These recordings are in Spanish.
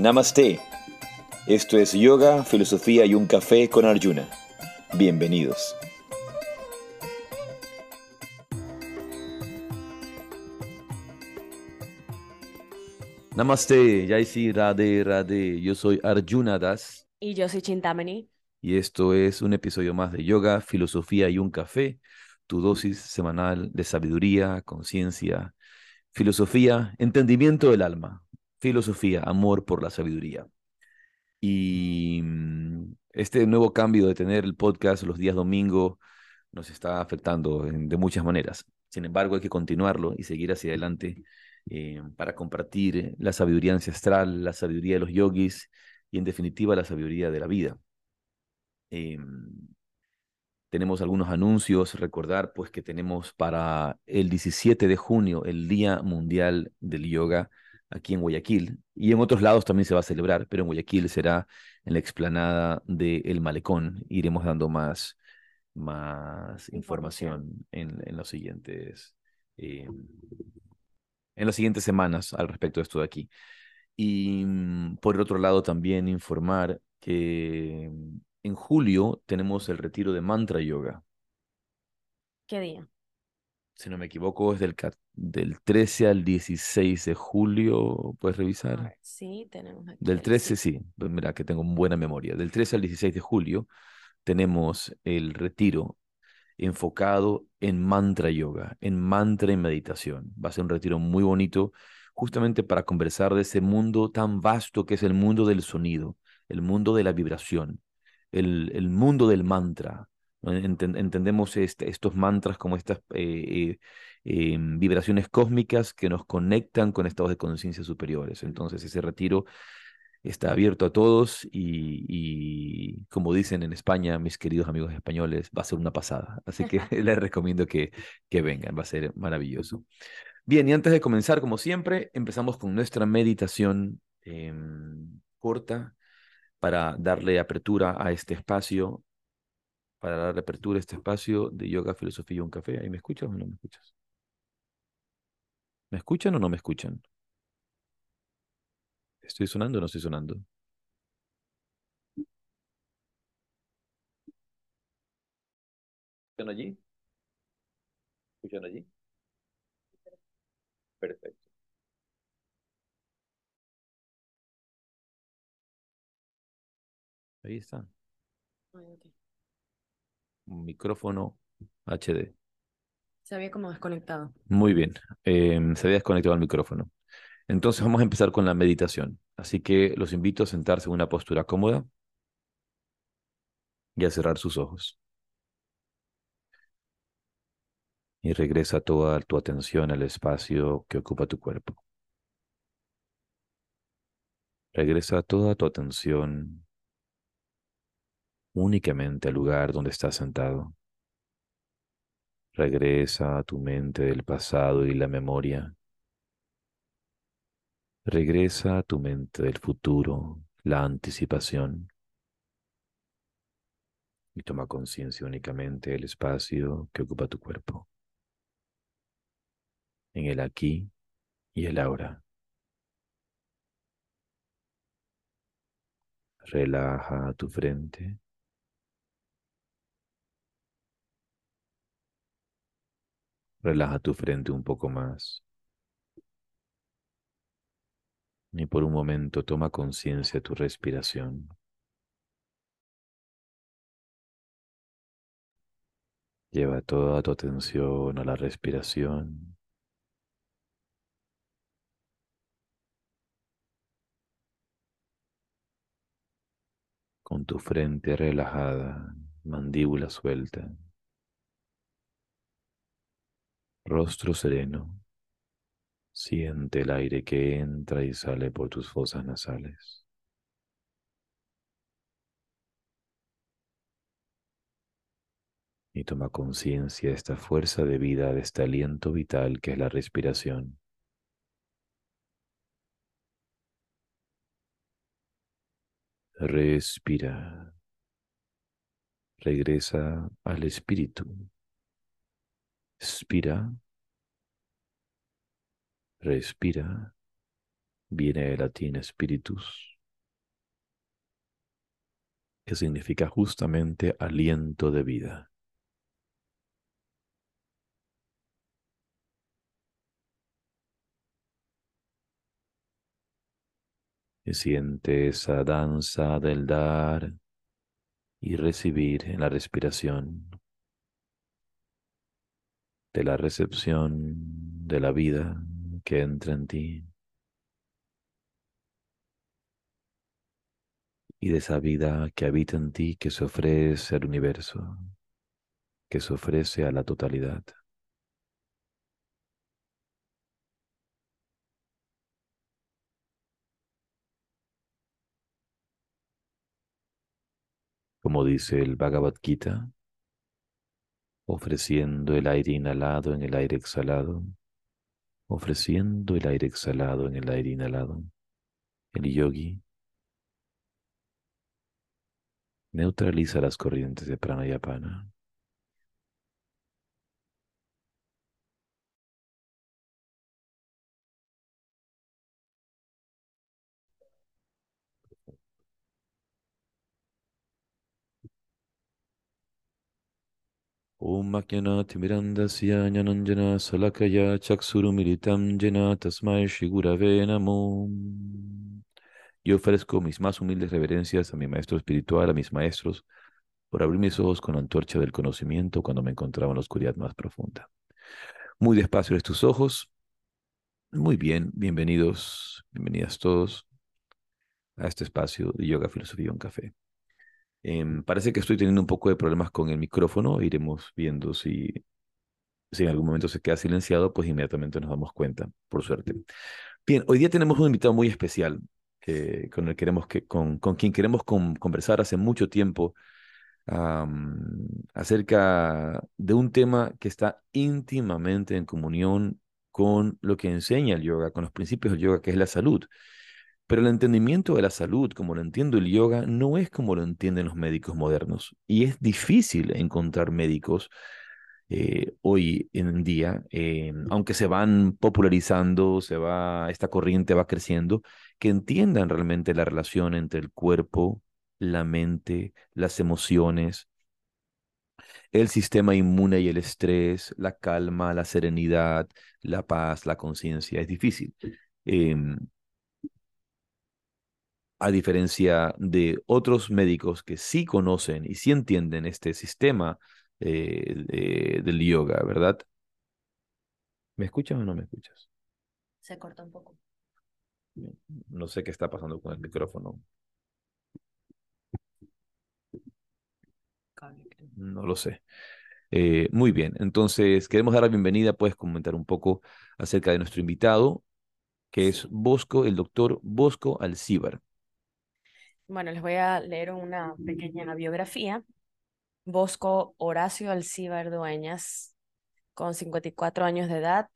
Namaste. Esto es Yoga, Filosofía y un Café con Arjuna. Bienvenidos. Namaste, Yaisi Radhe Radhe. Yo soy Arjuna Das Y yo soy Chintamani. y esto es un episodio más de Yoga, Filosofía y un Café, tu dosis semanal de sabiduría, conciencia, filosofía, entendimiento del alma, filosofía, amor por la sabiduría. Y mm, este nuevo cambio de tener el podcast los días domingo nos está afectando de muchas maneras. Sin embargo, hay que continuarlo y seguir hacia adelante eh, para compartir la sabiduría ancestral, la sabiduría de los yogis y en definitiva la sabiduría de la vida. Em, tenemos algunos anuncios, recordar pues que tenemos para el 17 de junio el Día Mundial del Yoga aquí en Guayaquil y en otros lados también se va a celebrar, pero en Guayaquil será en la explanada del Malecón. Iremos dando más, más información en, en los siguientes, em, en las siguientes semanas al respecto de esto de aquí. Y mm, por el otro lado también informar que mm, en julio tenemos el retiro de Mantra Yoga. ¿Qué día? Si no me equivoco, es del, del 13 al 16 de julio. ¿Puedes revisar? Sí, tenemos aquí. Del el 13, sí. sí, pues mira que tengo buena memoria. Del 13 al 16 de julio tenemos el retiro enfocado en mantra yoga, en mantra y meditación. Va a ser un retiro muy bonito, justamente para conversar de ese mundo tan vasto que es el mundo del sonido, el mundo de la vibración, el, el mundo del mantra. Entendemos este- estos mantras como estas eh, eh, em, vibraciones cósmicas que nos conectan con estados de conciencia superiores. Entonces, ese retiro está abierto a todos y, y, como dicen en España, mis queridos amigos españoles, va a ser una pasada. Así que les recomiendo que, que vengan, va a ser maravilloso. Bien, y antes de comenzar, como siempre, empezamos con nuestra meditación em, corta para darle apertura a este espacio, para darle apertura a este espacio de yoga, filosofía y un café. ¿Ahí me escuchas o no me escuchas? ¿Me escuchan o no me escuchan? ¿Estoy sonando o no estoy sonando? ¿Escuchan allí? ¿Escuchan allí? Perfecto. Ahí está. Ay, ok. Un micrófono HD. Se había como desconectado. Muy bien. Em, se había desconectado el micrófono. Entonces vamos a empezar con la meditación. Así que los invito a sentarse en una postura cómoda y a cerrar sus ojos. Y regresa toda tu atención al espacio que ocupa tu cuerpo. Regresa toda tu atención únicamente al lugar donde estás sentado. Regresa a tu mente del pasado y la memoria. Regresa a tu mente del futuro, la anticipación. Y toma conciencia únicamente del espacio que ocupa tu cuerpo. En el aquí y el ahora. Relaja tu frente. Relaja tu frente un poco más. Y por un momento toma conciencia de tu respiración. Lleva toda tu atención a la respiración. Con tu frente relajada, mandíbula suelta, rostro sereno. Siente el aire que entra y sale por tus fosas nasales. Y toma conciencia de esta fuerza de vida, de este aliento vital que es la respiración. Respira. Regresa al espíritu. Expira. Respira. Viene del latín spiritus, que significa justamente aliento de vida. Y siente esa danza del dar y recibir en la respiración, de la recepción de la vida que entra en ti y de esa vida que habita en ti que se ofrece al universo, que se ofrece a la totalidad. Como dice el Bhagavad Gita, ofreciendo el aire inhalado en el aire exhalado, ofreciendo el aire exhalado en el aire inhalado. El yogi neutraliza las corrientes de pranayapana. Yo ofrezco mis más humildes reverencias a mi maestro espiritual, a mis maestros, por abrir mis ojos con la antorcha del conocimiento cuando me encontraba en la oscuridad más profunda. Muy despacio de tus ojos. Muy bien, bienvenidos, bienvenidas todos a este espacio de Yoga, Filosofía y un Café. Em, parece que estoy teniendo un poco de problemas con el micrófono. Iremos viendo si, si en algún momento se queda silenciado, pues inmediatamente nos damos cuenta, por suerte. Bien, hoy día tenemos un invitado muy especial eh, con, el queremos que, con, con quien queremos conversar hace mucho tiempo acerca de un tema que está íntimamente en comunión con lo que enseña el yoga, con los principios del yoga, que es la salud. Pero el entendimiento de la salud, como lo entiendo el yoga, no es como lo entienden los médicos modernos. Y es difícil encontrar médicos eh, hoy en día, eh, aunque se van popularizando, se va, esta corriente va creciendo, que entiendan realmente la relación entre el cuerpo, la mente, las emociones, el sistema inmune y el estrés, la calma, la serenidad, la paz, la conciencia. Es difícil. Em, a diferencia de otros médicos que sí conocen y sí entienden este sistema eh, del yoga, ¿verdad? ¿Me escuchas o no me escuchas? Se corta un poco. No sé qué está pasando con el micrófono. No lo sé. Eh, muy bien, entonces queremos dar la bienvenida, puedes comentar un poco acerca de nuestro invitado, que es Bosco, el doctor Bosco Alcíbar. Bueno, les voy a leer una pequeña biografía. Bosco Horacio Alcíbar Dueñas, con 54 años de edad,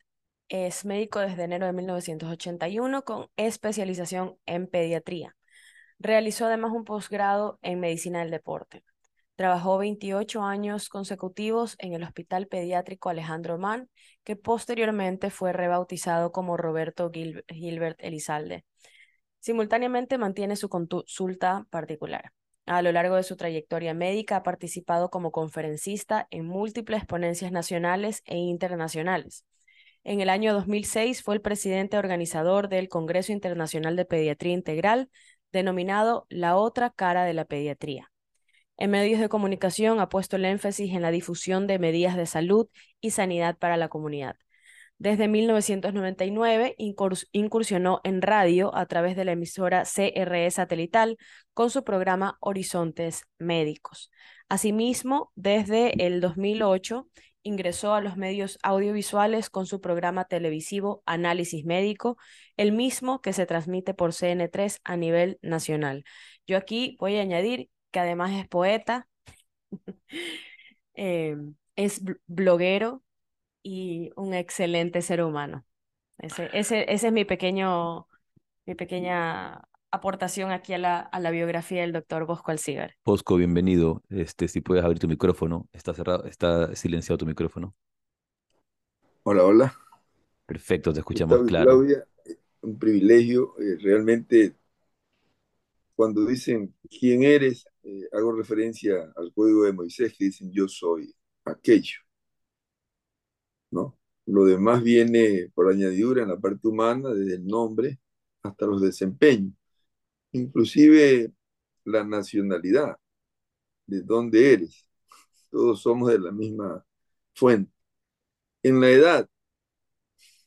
es médico desde enero de 1981 con especialización en pediatría. Realizó además un posgrado en medicina del deporte. Trabajó 28 años consecutivos en el Hospital Pediátrico Alejandro Mann, que posteriormente fue rebautizado como Roberto Gilbert Elizalde. Simultáneamente mantiene su consulta particular. A lo largo de su trayectoria médica ha participado como conferencista en múltiples ponencias nacionales e internacionales. En el año 2006 fue el presidente organizador del Congreso Internacional de Pediatría Integral, denominado La otra cara de la pediatría. En medios de comunicación ha puesto el énfasis en la difusión de medidas de salud y sanidad para la comunidad. Desde 1999 incursionó en radio a través de la emisora CRE satelital con su programa Horizontes Médicos. Asimismo, desde el 2008 ingresó a los medios audiovisuales con su programa televisivo Análisis Médico, el mismo que se transmite por CN3 a nivel nacional. Yo aquí voy a añadir que además es poeta, eh, es bloguero, y un excelente ser humano. Ese, ese, ese es mi, pequeño, mi pequeña aportación aquí a la, a la biografía del doctor Bosco Alcigar. Bosco, bienvenido. Este, si puedes abrir tu micrófono, está cerrado, está silenciado tu micrófono. Hola, hola. Perfecto, te escuchamos claro. un privilegio. Eh, realmente, cuando dicen quién eres, eh, hago referencia al código de Moisés que dicen yo soy aquello. ¿No? Lo demás viene por añadidura en la parte humana, desde el nombre hasta los desempeños, inclusive la nacionalidad, de dónde eres. Todos somos de la misma fuente. En la edad,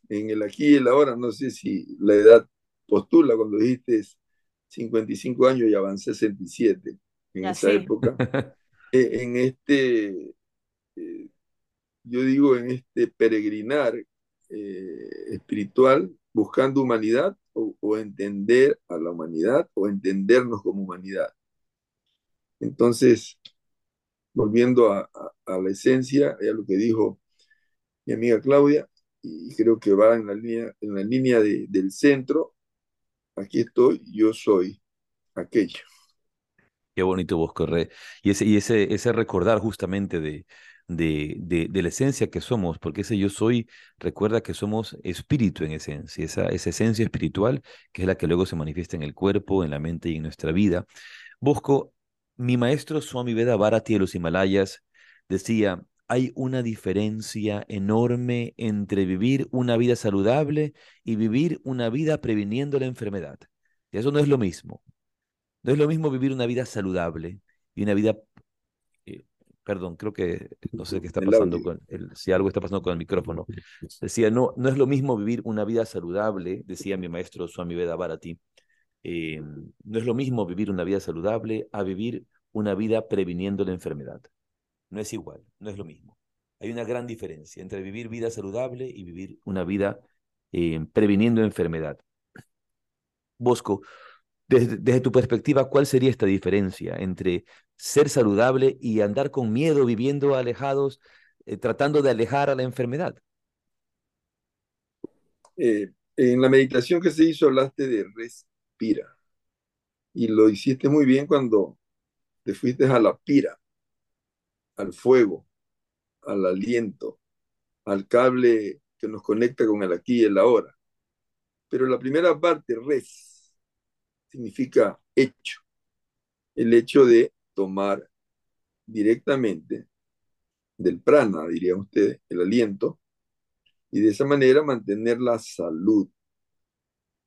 en el aquí y el ahora, no sé si la edad postula cuando dijiste 55 años y avancé 67 en esa época. E, en este, eh, yo digo, en este peregrinar eh, espiritual, buscando humanidad o, entender a la humanidad o entendernos como humanidad. Entonces, volviendo a, la esencia, a lo que dijo mi amiga Claudia, y creo que va en la línea, en la línea del centro, aquí estoy, yo soy aquello. Qué bonito vos, Corre. Y ese, y ese, ese recordar justamente de, de, de, la esencia que somos, porque ese yo soy recuerda que somos espíritu en esencia, esa, esa esencia espiritual que es la que luego se manifiesta en el cuerpo, en la mente y en nuestra vida. Bosco, mi maestro Swami Veda Bharati de los Himalayas decía, hay una diferencia enorme entre vivir una vida saludable y vivir una vida previniendo la enfermedad. Y eso no es lo mismo. No es lo mismo vivir una vida saludable y una vida Perdón, creo que no sé qué está pasando con el, si algo está pasando con el micrófono. Decía, no, no es lo mismo vivir una vida saludable, decía mi maestro Swami Veda Bharati. Eh, no es lo mismo vivir una vida saludable a vivir una vida previniendo la enfermedad. No es igual, no es lo mismo. Hay una gran diferencia entre vivir vida saludable y vivir una vida eh, previniendo enfermedad. Bosco, desde, tu perspectiva, ¿cuál sería esta diferencia entre ser saludable y andar con miedo, viviendo alejados, eh, tratando de alejar a la enfermedad? Eh, en la meditación que se hizo hablaste de respira. Y lo hiciste muy bien cuando te fuiste a la pira, al fuego, al aliento, al cable que nos conecta con el aquí y el ahora. Pero la primera parte, res, significa hecho. El hecho de tomar directamente del prana, dirían ustedes, el aliento, y de esa manera mantener la salud.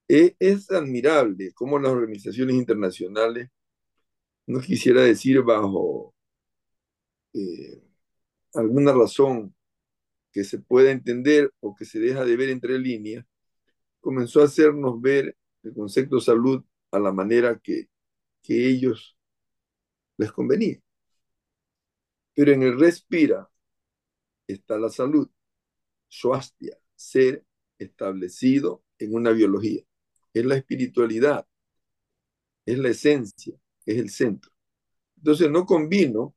E, es admirable cómo las organizaciones internacionales, no quisiera decir bajo eh, alguna razón que se pueda entender o que se deja de ver entre líneas, comenzó a hacernos ver el concepto salud a la manera que, que ellos les convenía. Pero en el respira está la salud, swastia, ser establecido en una biología. Es la espiritualidad, es la esencia, es el centro. Entonces no convino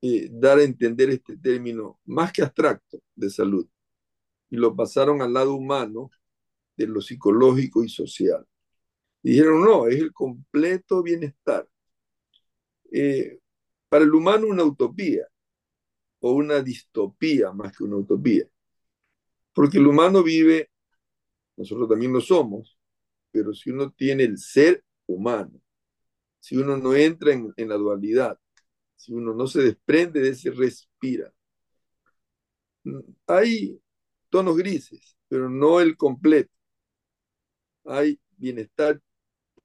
eh, dar a entender este término más que abstracto de salud y lo pasaron al lado humano de lo psicológico y social. Dijeron, no, es el completo bienestar. Eh, para el humano una utopía o una distopía más que una utopía. Porque el humano vive, nosotros también lo somos, pero si uno tiene el ser humano, si uno no entra en, en la dualidad, si uno no se desprende de ese respira, hay tonos grises, pero no el completo. Hay bienestar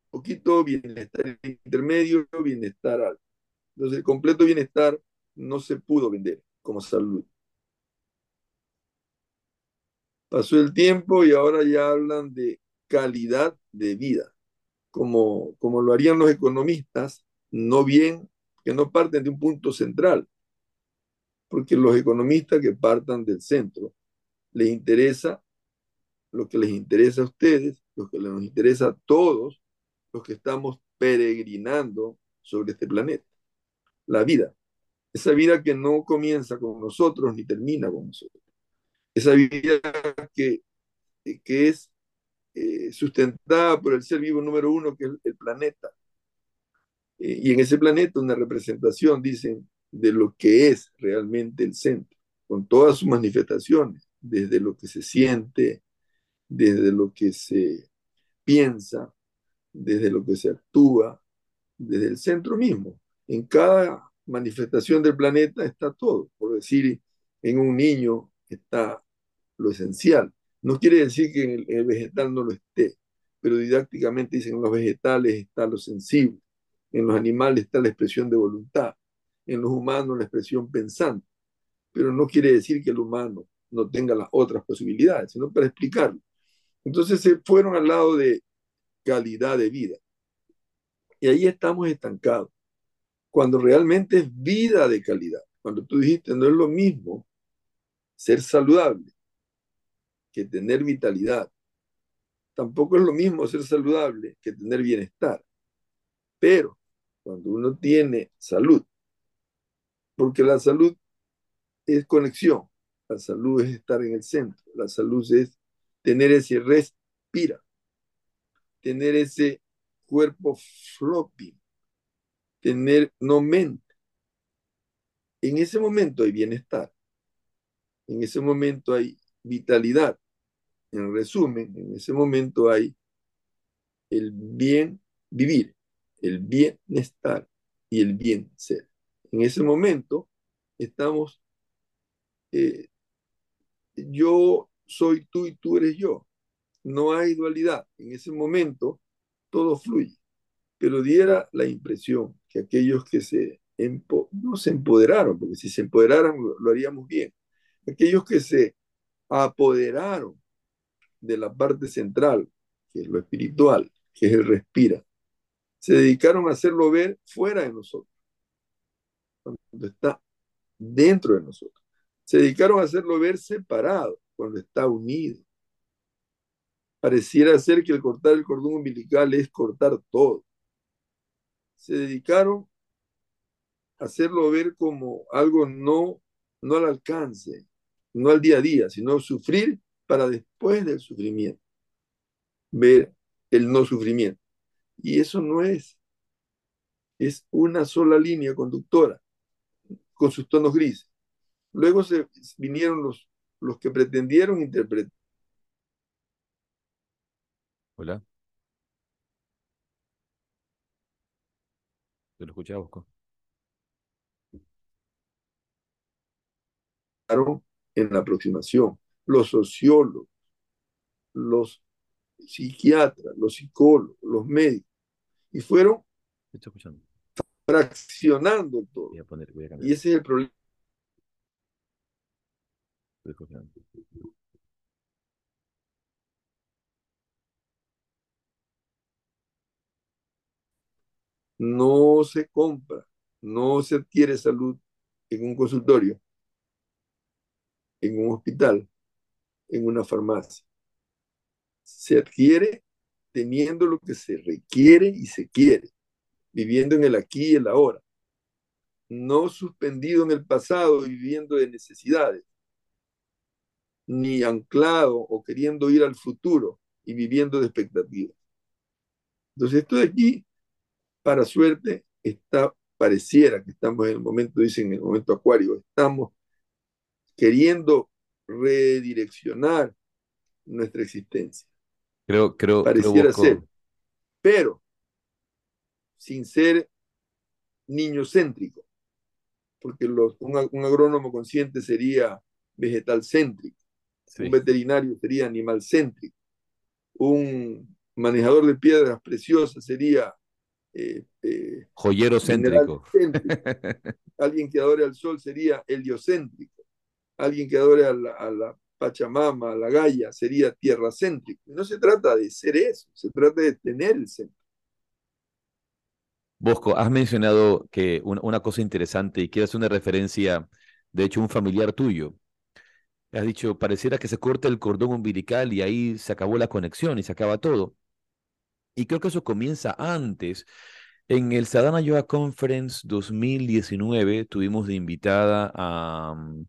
poquito, bienestar intermedio, bienestar alto. Entonces, el completo bienestar no se pudo vender como salud. Pasó el tiempo y ahora ya hablan de calidad de vida, como, como lo harían los economistas, no bien, que no parten de un punto central, porque los economistas que partan del centro les interesa lo que les interesa a ustedes, lo que les interesa a todos, los que estamos peregrinando sobre este planeta. La vida. Esa vida que no comienza con nosotros ni termina con nosotros. Esa vida que, que es eh, sustentada por el ser vivo número uno, que es el planeta. Eh, y en ese planeta una representación, dicen, de lo que es realmente el centro, con todas sus manifestaciones, desde lo que se siente, desde lo que se piensa, desde lo que se actúa, desde el centro mismo. En cada manifestación del planeta está todo. Por decir, en un niño está lo esencial. No quiere decir que en el, vegetal no lo esté, pero didácticamente dicen en los vegetales está lo sensible, en los animales está la expresión de voluntad, en los humanos la expresión pensante. Pero no quiere decir que el humano no tenga las otras posibilidades, sino para explicarlo. Entonces se fueron al lado de calidad de vida. Y ahí estamos estancados. Cuando realmente es vida de calidad. Cuando tú dijiste, no es lo mismo ser saludable que tener vitalidad. Tampoco es lo mismo ser saludable que tener bienestar. Pero cuando uno tiene salud, porque la salud es conexión, la salud es estar en el centro, la salud es tener ese respira, tener ese cuerpo floppy, tener no mente. En ese momento hay bienestar, en ese momento hay vitalidad. En resumen, en ese momento hay el bien vivir, el bienestar y el bien ser. En ese momento estamos, eh, yo soy tú y tú eres yo. No hay dualidad. En ese momento todo fluye. Pero diera la impresión que aquellos que se no se empoderaron, porque si se empoderaran lo, haríamos bien, aquellos que se apoderaron de la parte central, que es lo espiritual, que es el respira, se dedicaron a hacerlo ver fuera de nosotros, cuando está dentro de nosotros. Se dedicaron a hacerlo ver separado, cuando está unido. Pareciera ser que el cortar el cordón umbilical es cortar todo. Se dedicaron a hacerlo ver como algo no, no al alcance, no al día a día, sino sufrir para después del sufrimiento, ver el no sufrimiento. Y eso no es, es una sola línea conductora con sus tonos grises. Luego se vinieron los, los que pretendieron interpretar Hola. Te lo escuchaba, Bosco. en la aproximación, los sociólogos, los psiquiatras, los psicólogos, los médicos, y fueron fraccionando todo. y ese es el problema. No se compra, no se adquiere salud en un consultorio, en un hospital, en una farmacia. Se adquiere teniendo lo que se requiere y se quiere, viviendo en el aquí y el ahora, no suspendido en el pasado y viviendo de necesidades, ni anclado o queriendo ir al futuro y viviendo de expectativas. Entonces, esto de aquí para suerte, está, pareciera que estamos en el momento, dicen en el momento acuario, estamos queriendo redireccionar nuestra existencia. Creo, creo, pareciera ser, pero sin ser niño céntrico, porque los, un, agrónomo consciente sería vegetal céntrico, un veterinario sería animal céntrico, un manejador de piedras preciosas sería eh, eh, Joyero céntrico. Alguien que adore al sol sería heliocéntrico. Alguien que adore a la, Pachamama, a la Gaia, sería tierra céntrico. No se trata de ser eso, se trata de tener el centro. Bosco, has mencionado que una, cosa interesante y quiero hacer una referencia, de hecho, un familiar tuyo. Has dicho, pareciera que se corta el cordón umbilical y ahí se acabó la conexión y se acaba todo. Y creo que eso comienza antes. En el Sadhana Yoga Conference 2019 tuvimos de invitada a, mm,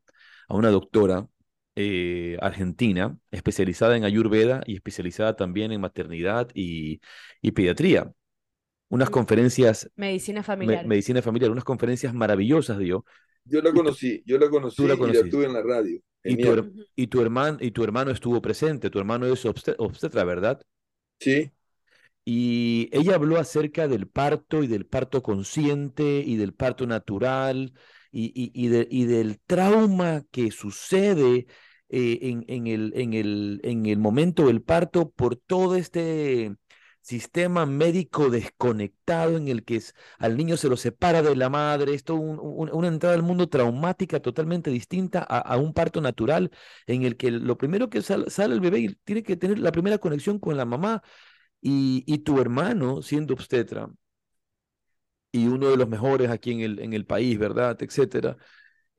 una doctora eh, argentina especializada en Ayurveda y especializada también en maternidad y, pediatría. Unas conferencias... Medicina familiar. medicina familiar, unas conferencias maravillosas dio. Yo la conocí, yo la conocí y la tuve en la radio. Y tu, y tu hermano, y tu hermano estuvo presente, tu hermano es obstet- obstetra, ¿verdad? Sí, Y ella habló acerca del parto y del parto consciente y del parto natural y, de- y del trauma que sucede eh, en, en el, en el, en el momento del parto por todo este sistema médico desconectado en el que al niño se lo separa de la madre, esto un- una entrada al mundo traumática totalmente distinta a, a un parto natural en el que lo primero que sal- sale el bebé y tiene que tener la primera conexión con la mamá y, y tu hermano, siendo obstetra, y uno de los mejores aquí en el, en el país, ¿verdad? Etcétera.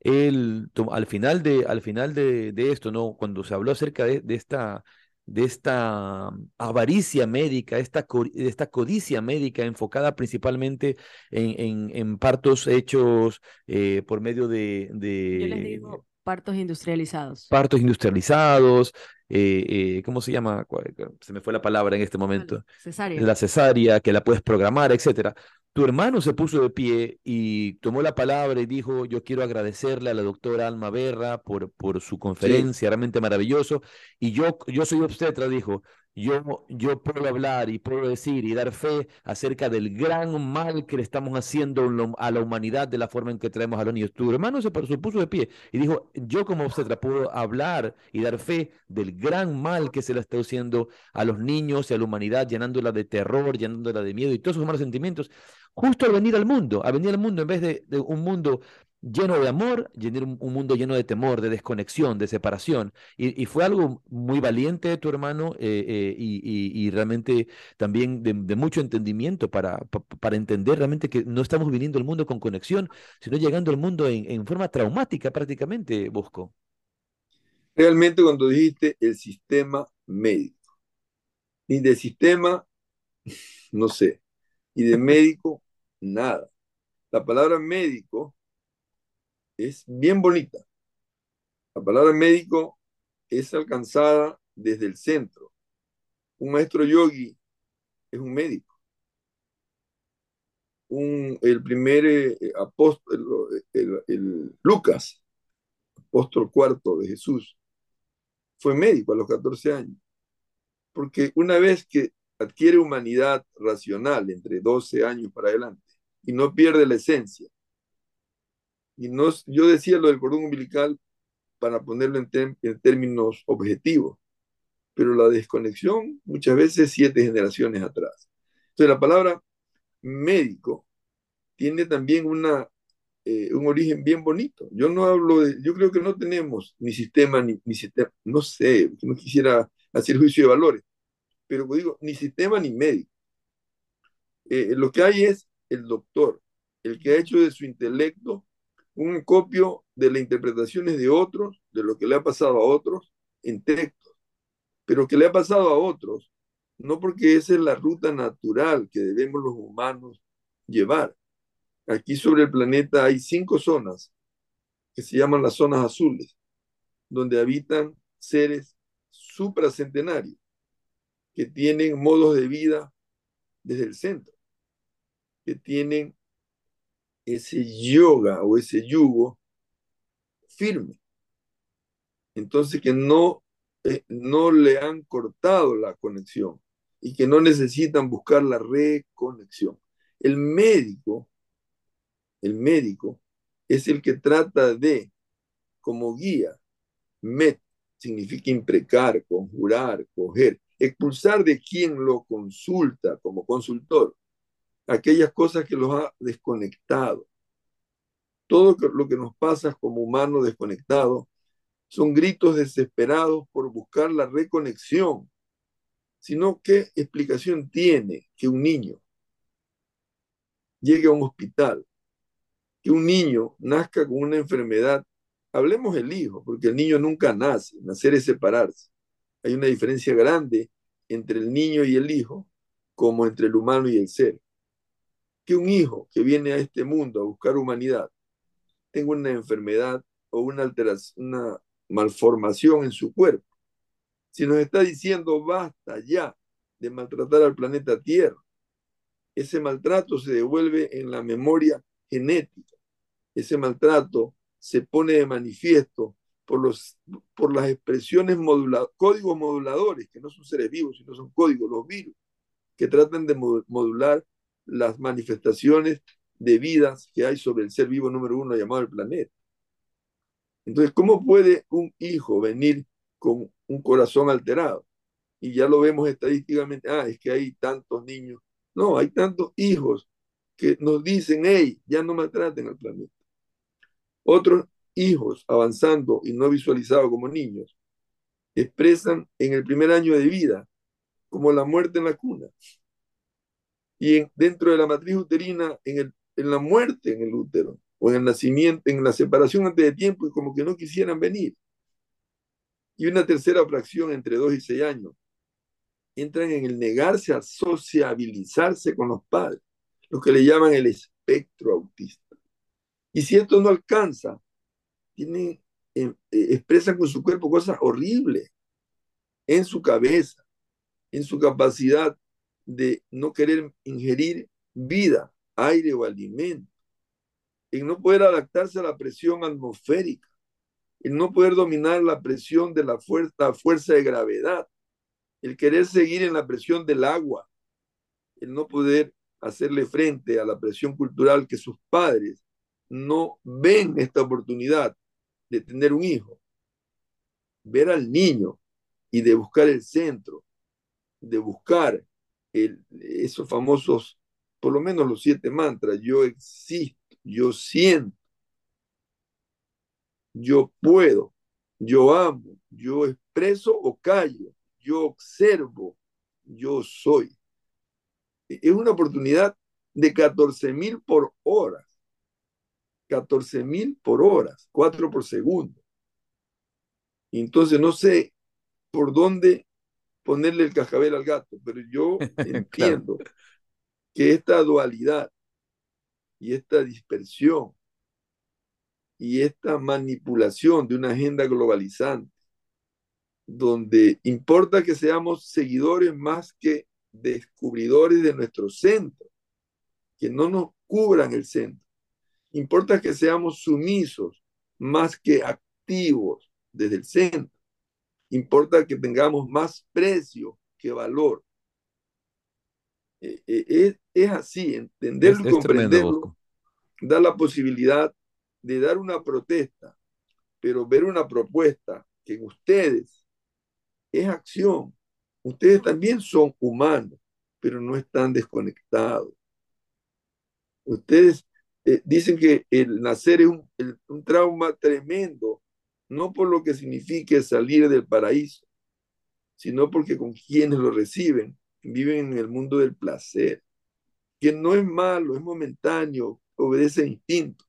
Él, al final de, al final de, de esto, ¿no? Cuando se habló acerca de, de esta, de esta avaricia médica, esta, de esta codicia médica enfocada principalmente en, en, en partos hechos eh, por medio de, Yo les de digo partos industrializados. partos industrializados, eh, eh, ¿cómo se llama? Cuál- Se me fue la palabra en este ¿Cuál? momento Cesárea. la cesárea, que la puedes programar, etcétera. Tu hermano se puso de pie y tomó la palabra y dijo, yo quiero agradecerle a la doctora Alma Berra por, por su conferencia, realmente maravilloso. Y yo, yo soy obstetra, dijo, yo, yo puedo hablar y puedo decir y dar fe acerca del gran mal que le estamos haciendo a la humanidad de la forma en que traemos a los niños. Tu hermano se, puso de pie y dijo, yo como obstetra puedo hablar y dar fe del gran mal que se le está haciendo a los niños y a la humanidad, llenándola de terror, llenándola de miedo y todos esos malos sentimientos, justo al venir al mundo, a venir al mundo en vez de un mundo lleno de amor, llenar un, un mundo lleno de temor, de desconexión, de separación. Y, y fue algo muy valiente de tu hermano eh, eh, y, y- y realmente también de, de mucho entendimiento para, pa- para entender realmente que no estamos viniendo al mundo con conexión, sino llegando al mundo en, en forma traumática prácticamente, Bosco. realmente cuando dijiste el sistema médico, ni de sistema, no sé, y de médico, nada. La palabra médico es bien bonita. La palabra médico es alcanzada desde el centro. Un maestro yogi es un médico. Un, el primer eh, apóstol, el, el Lucas, apóstol cuarto de Jesús, fue médico a los 14 años. Porque una vez que adquiere humanidad racional entre 12 años para adelante y no pierde la esencia, y no, yo decía lo del cordón umbilical para ponerlo en, en términos objetivos, pero la desconexión muchas veces siete generaciones atrás. Entonces la palabra médico tiene también una, eh, un origen bien bonito. Yo no hablo de, yo creo que no tenemos ni sistema, ni, ni sistema, no sé, no quisiera hacer juicio de valores, pero digo, ni sistema ni médico. Eh, lo que hay es el doctor, el que ha hecho de su intelecto un copio de las interpretaciones de otros, de lo que le ha pasado a otros en textos, pero que le ha pasado a otros, no porque esa es la ruta natural que debemos los humanos llevar. Aquí sobre el planeta hay cinco zonas que se llaman las zonas azules, donde habitan seres supracentenarios que tienen modos de vida desde el centro, que tienen ese yoga o ese yugo firme. Entonces que no, eh, no le han cortado la conexión y que no necesitan buscar la reconexión. El médico, el médico es el que trata de, como guía, met significa imprecar, conjurar, coger, expulsar de quien lo consulta como consultor aquellas cosas que los ha desconectado. Todo lo que nos pasa como humanos desconectados son gritos desesperados por buscar la reconexión. Sino, ¿qué explicación tiene que un niño llegue a un hospital, que un niño nazca con una enfermedad? Hablemos del hijo, porque el niño nunca nace, nacer es separarse. Hay una diferencia grande entre el niño y el hijo, como entre el humano y el ser que un hijo que viene a este mundo a buscar humanidad tenga una enfermedad o una alteración, una malformación en su cuerpo. Si nos está diciendo basta ya de maltratar al planeta Tierra, ese maltrato se devuelve en la memoria genética. Ese maltrato se pone de manifiesto por, los, por las expresiones moduladas, códigos moduladores, que no son seres vivos, sino son códigos, los virus, que tratan de modular las manifestaciones de vidas que hay sobre el ser vivo número uno llamado el planeta. Entonces, ¿cómo puede un hijo venir con un corazón alterado? Y ya lo vemos estadísticamente, ah, es que hay tantos niños. No, hay tantos hijos que nos dicen, hey, ya no maltraten al planeta. Otros hijos avanzando y no visualizados como niños expresan en el primer año de vida como la muerte en la cuna. Y dentro de la matriz uterina, en, el, en la muerte en el útero, o en el nacimiento, en la separación antes de tiempo, y como que no quisieran venir. Y una tercera fracción entre 2 y 6 años entran en el negarse a sociabilizarse con los padres lo que le llaman el espectro autista. Y si esto no alcanza, tienen, eh, eh, expresan con su cuerpo cosas horribles en su cabeza, en su capacidad de no querer ingerir vida, aire o alimento, en no poder adaptarse a la presión atmosférica, en no poder dominar la presión de la fuerza, la fuerza de gravedad, el querer seguir en la presión del agua, el no poder hacerle frente a la presión cultural que sus padres no ven esta oportunidad de tener un hijo, ver al niño y de buscar el centro, de buscar esos famosos, por lo menos los siete mantras, yo existo, yo siento, yo puedo, yo amo, yo expreso o callo, yo observo, yo soy es una oportunidad de 14 mil por hora. 14 mil por horas, 4 por segundo. Entonces no sé por dónde ponerle el cascabel al gato, pero yo entiendo que esta dualidad y esta dispersión y esta manipulación de una agenda globalizante, donde importa que seamos seguidores más que descubridores de nuestro centro, que no nos cubran el centro. Importa que seamos sumisos más que activos desde el centro. Importa que tengamos más precio que valor. Eh, eh, es, así, entenderlo y comprenderlo da la posibilidad de dar una protesta, pero ver una propuesta que en ustedes es acción, Ustedes también son humanos, pero no están desconectados. Ustedes eh, dicen que el nacer es un, un trauma tremendo, no por lo que signifique salir del paraíso, sino porque con quienes lo reciben viven en el mundo del placer, que no es malo, es momentáneo, obedece a instinto,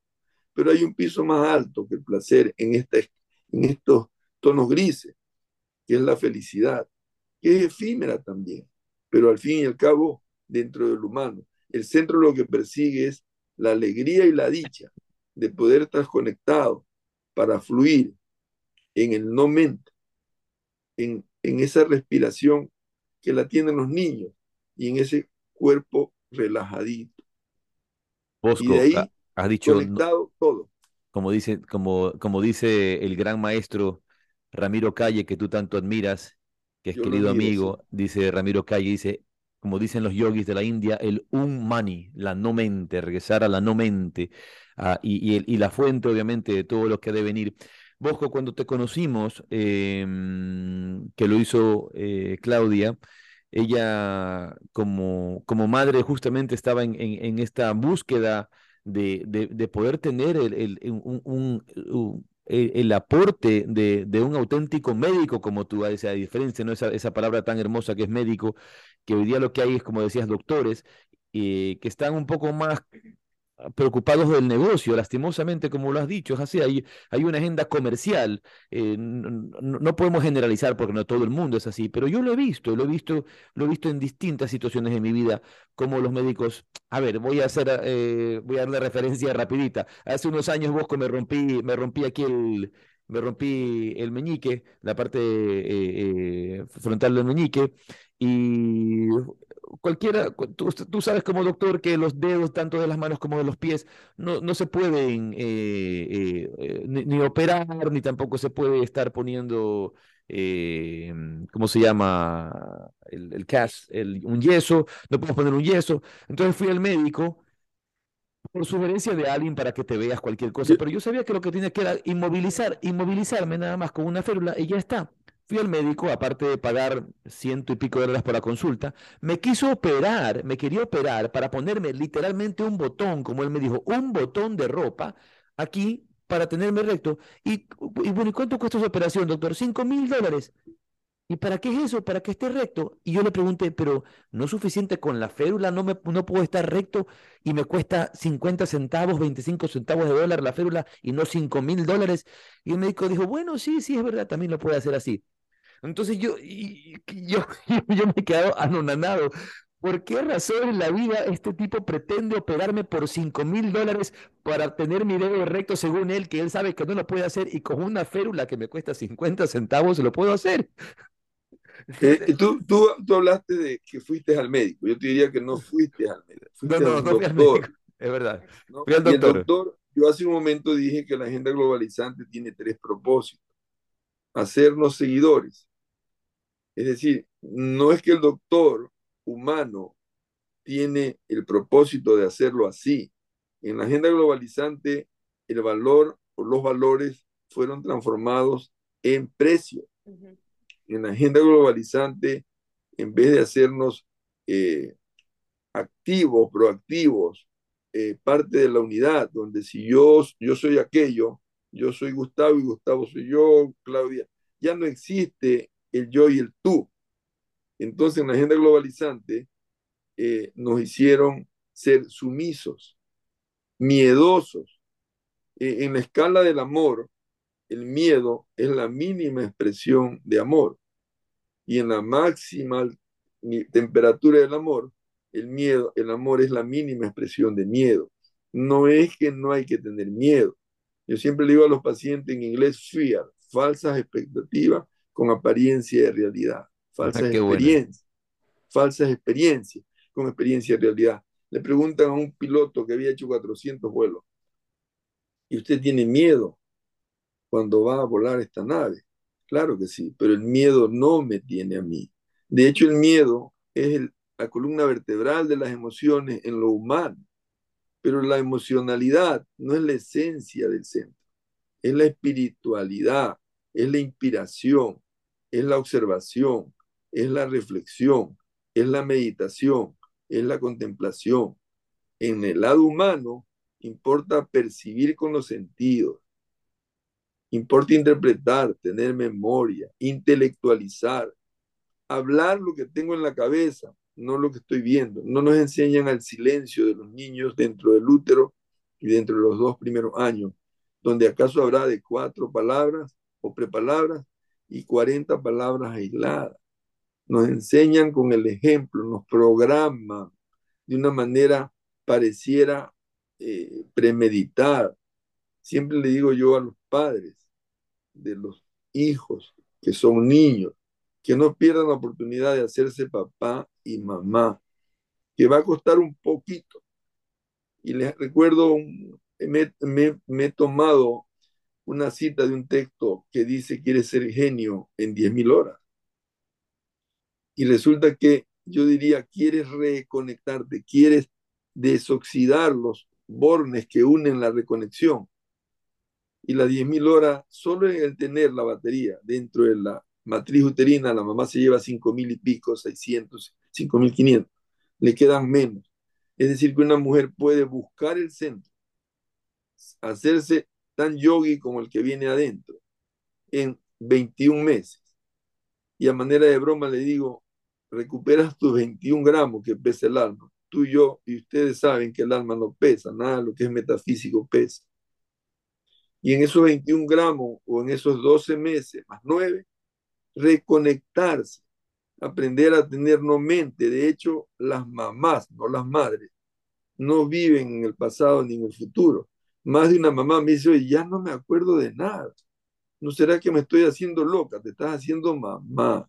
pero hay un piso más alto que el placer en, esta, en estos tonos grises, que es la felicidad que es efímera también, pero al fin y al cabo, dentro del humano, el centro lo que persigue es la alegría y la dicha de poder estar conectado para fluir en el no mente, en, en esa respiración que la tienen los niños y en ese cuerpo relajadito. Bosco, y de ahí has dicho, conectado todo. Como dice, como, como dice el gran maestro Ramiro Calle, que tú tanto admiras, que es querido amigo, dice Ramiro Calle, dice, como dicen los yogis de la India, el un mani, la no mente, regresar a la no mente, ah, y, y, y, la fuente, obviamente, de todo lo que debe venir. Bosco, cuando te conocimos, em, que lo hizo eh, Claudia, ella como, como madre justamente estaba en, en, esta búsqueda de, de, de, poder tener el, el, el, aporte de, de, un auténtico médico como tú, esa diferencia, ¿no? Esa, esa, palabra tan hermosa que es médico, que hoy día lo que hay es, como decías, doctores, eh, que están un poco más preocupados del negocio, lastimosamente, como lo has dicho, es así, hay, hay una agenda comercial, eh, no, no, podemos generalizar porque no todo el mundo es así, pero yo lo he visto, lo he visto, lo he visto en distintas situaciones de mi vida, como los médicos, a ver, voy a hacer, eh, voy a dar referencia rapidita, hace unos años, Bosco, me rompí, me rompí aquí el, me rompí el meñique, la parte eh, eh, frontal del meñique, y cualquiera, tú, tú, sabes como doctor que los dedos, tanto de las manos como de los pies, no, no se pueden, eh, eh, ni, operar, ni tampoco se puede estar poniendo, eh, ¿cómo se llama? El, el cast, el, un yeso, no puedo poner un yeso. Entonces fui al médico por sugerencia de alguien para que te veas cualquier cosa, pero yo sabía que lo que tenía que era inmovilizar, inmovilizarme nada más con una férula y ya está. Fui al médico, aparte de pagar ciento y pico de dólares por la consulta, me quiso operar, me quería operar para ponerme literalmente un botón, como él me dijo, un botón de ropa aquí para tenerme recto. Y, bueno, ¿y cuánto cuesta esa operación, doctor? Cinco mil dólares. ¿Y para qué es eso? ¿Para que esté recto? Y yo le pregunté, pero ¿no es suficiente con la férula? ¿No, me, no puedo estar recto y me cuesta 50 centavos, 25 centavos de dólar la férula y no 5 mil dólares? Y el médico dijo, bueno, sí, sí, es verdad, también lo puede hacer así. Entonces yo, yo, yo me he quedado anonanado. ¿Por qué razón en la vida este tipo pretende operarme por 5 mil dólares para tener mi dedo recto según él, que él sabe que no lo puede hacer y con una férula que me cuesta 50 centavos lo puedo hacer? Eh, tú, tú, tú, hablaste de que fuiste al médico. Yo te diría que no fuiste al médico. no, no, no fui al médico. Es verdad. Fui al doctor. el doctor, yo hace un momento dije que la agenda globalizante tiene tres propósitos. Hacernos seguidores. Es decir, no es que el doctor humano tiene el propósito de hacerlo así. En la agenda globalizante, el valor o los valores fueron transformados en precio en la agenda globalizante, en vez de hacernos eh, activos, proactivos, eh, parte de la unidad, donde si yo, yo soy aquello, yo soy Gustavo y Gustavo soy yo, Claudia, ya no existe el yo y el tú. Entonces en la agenda globalizante eh, nos hicieron ser sumisos, miedosos. en la escala del amor, el miedo es la mínima expresión de amor y en la máxima temperatura del amor, el miedo, el amor es la mínima expresión de miedo. No es que no hay que tener miedo. Yo siempre le digo a los pacientes en inglés fear, falsas expectativas con apariencia de realidad, falsas ah, experiencias, falsas experiencias con experiencia de realidad. Le preguntan a un piloto que había hecho 400 vuelos, ¿y usted tiene miedo cuando va a volar esta nave? Claro que sí, pero el miedo no me tiene a mí. De hecho, el miedo es la columna vertebral de las emociones en lo humano, pero la emocionalidad no es la esencia del centro, es la espiritualidad, es la inspiración, es la observación, es la reflexión, es la meditación, es la contemplación. En el lado humano importa percibir con los sentidos, Importa interpretar, tener memoria, intelectualizar, hablar lo que tengo en la cabeza, no lo que estoy viendo. No nos enseñan al silencio de los niños dentro del útero y dentro de los dos primeros años, donde acaso habrá de cuatro palabras o prepalabras y cuarenta palabras aisladas. Nos enseñan con el ejemplo, nos programan de una manera pareciera eh, premeditar. Siempre le digo yo a los padres, de los hijos que son niños, que no pierdan la oportunidad de hacerse papá y mamá, que va a costar un poquito. Y les recuerdo, me, me, he tomado una cita de un texto que dice quiere ser genio en 10.000 horas. Y resulta que yo diría, quieres reconectarte, quieres desoxidar los bornes que unen la reconexión y las 10.000 horas, solo en el tener la batería dentro de la matriz uterina, la mamá se lleva 5.000 y pico, 600, 5.500, le quedan menos. Es decir, que una mujer puede buscar el centro, hacerse tan yogi como el que viene adentro, en 21 meses. Y a manera de broma le digo, recuperas tus 21 gramos que pesa el alma. Tú y yo, y ustedes saben que el alma no pesa, nada lo que es metafísico pesa. Y en esos 21 gramos o en esos 12 meses más 9, reconectarse, aprender a tener no mente. De hecho, las mamás, no las madres, no viven en el pasado ni en el futuro. Más de una mamá me dice, oye, ya no me acuerdo de nada. ¿No será que me estoy haciendo loca? Te estás haciendo mamá.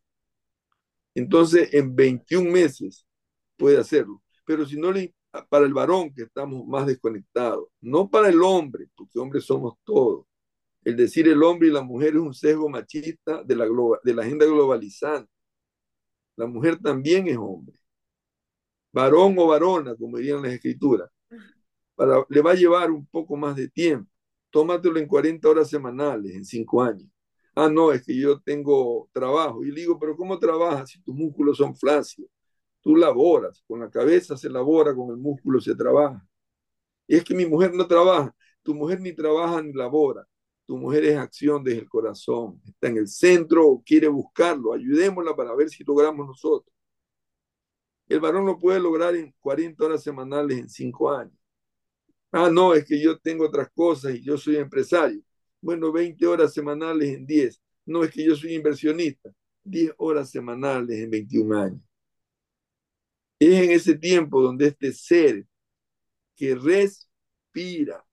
Entonces, en 21 meses puede hacerlo. Pero si no le para el varón que estamos más desconectados, no para el hombre, porque hombres somos todos, El decir el hombre y la mujer es un sesgo machista de la, de la agenda globalizante. La mujer también es hombre. Varón o varona, como dirían las escrituras. Le va a llevar un poco más de tiempo. Tómatelo en 40 horas semanales, en 5 años. Ah, no, es que yo tengo trabajo. Y le digo, pero ¿cómo trabajas si tus músculos son flácidos? Tú laboras, con la cabeza se labora, con el músculo se trabaja. Y es que mi mujer no trabaja. Tu mujer ni trabaja ni labora. Tu mujer es acción desde el corazón. Está en el centro, quiere buscarlo. Ayudémosla para ver si logramos nosotros. El varón lo puede lograr en 40 horas semanales en 5 años. Ah, no, es que yo tengo otras cosas y yo soy empresario. Bueno, 20 horas semanales en 10. No, es que yo soy inversionista. 10 horas semanales en 21 años. Es en ese tiempo donde este ser que respira,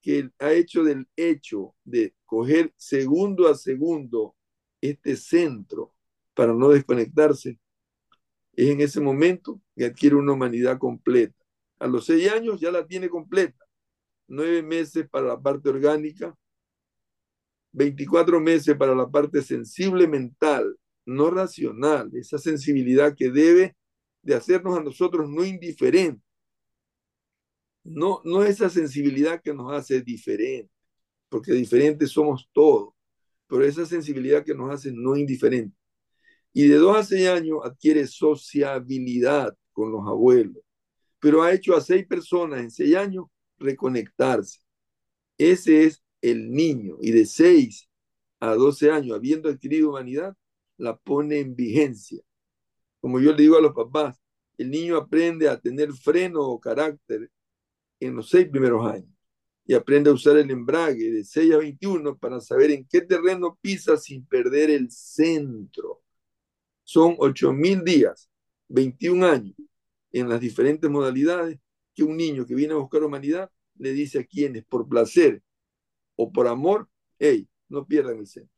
que ha hecho del hecho de coger segundo a segundo este centro para no desconectarse, es en ese momento que adquiere una humanidad completa. A los seis años ya la tiene completa. Nueve meses para la parte orgánica, 24 meses para la parte sensible mental, no racional, esa sensibilidad que debe de hacernos a nosotros no indiferentes. No, no esa sensibilidad que nos hace diferentes, porque diferentes somos todos, pero esa sensibilidad que nos hace no indiferentes. Y de dos a seis años adquiere sociabilidad con los abuelos, pero ha hecho a seis personas en seis años reconectarse. Ese es el niño y de 6 a 12 años, habiendo adquirido humanidad, la pone en vigencia. Como yo le digo a los papás, el niño aprende a tener freno o carácter en los seis primeros años y aprende a usar el embrague de 6 a 21 para saber en qué terreno pisa sin perder el centro. Son 8.000 días, 21 años en las diferentes modalidades que un niño que viene a buscar humanidad le dice a quienes por placer o por amor, hey, no pierdan el centro.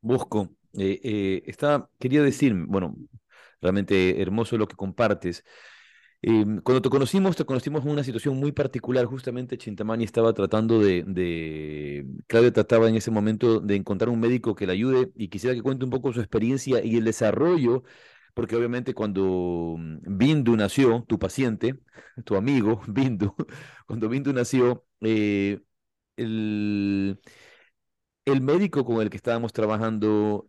Busco, eh, eh, quería decir, bueno, realmente hermoso lo que compartes. Em, cuando te conocimos, te conocimos en una situación muy particular. Justamente Chintamani estaba tratando de, de, Claudia trataba en ese momento de encontrar un médico que le ayude y quisiera que cuente un poco su experiencia y el desarrollo, porque obviamente cuando mm, Bindu nació, tu paciente, tu amigo Bindu, cuando Bindu nació, eh, el, el médico con el que estábamos trabajando,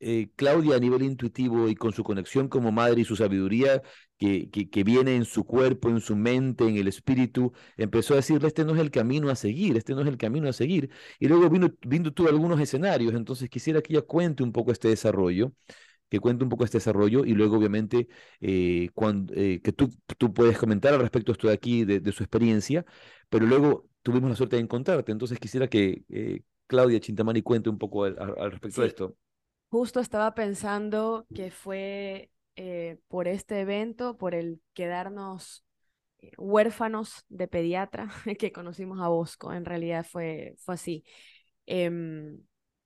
eh, Claudia a nivel intuitivo y con su conexión como madre y su sabiduría que, que, viene en su cuerpo, en su mente, en el espíritu, empezó a decirle, este no es el camino a seguir, este no es el camino a seguir. Y luego vino, vino tú algunos escenarios, entonces quisiera que ella cuente un poco este desarrollo que cuente un poco este desarrollo y luego obviamente eh, cuando, eh, que tú, tú puedes comentar al respecto esto de aquí, de, de, su experiencia, pero luego tuvimos la suerte de encontrarte. Entonces quisiera que eh, Claudia Chintamani cuente un poco al, respecto de esto. Justo estaba pensando que fue por este evento, por el quedarnos huérfanos de pediatra, que conocimos a Bosco. En realidad fue, fue así. Em,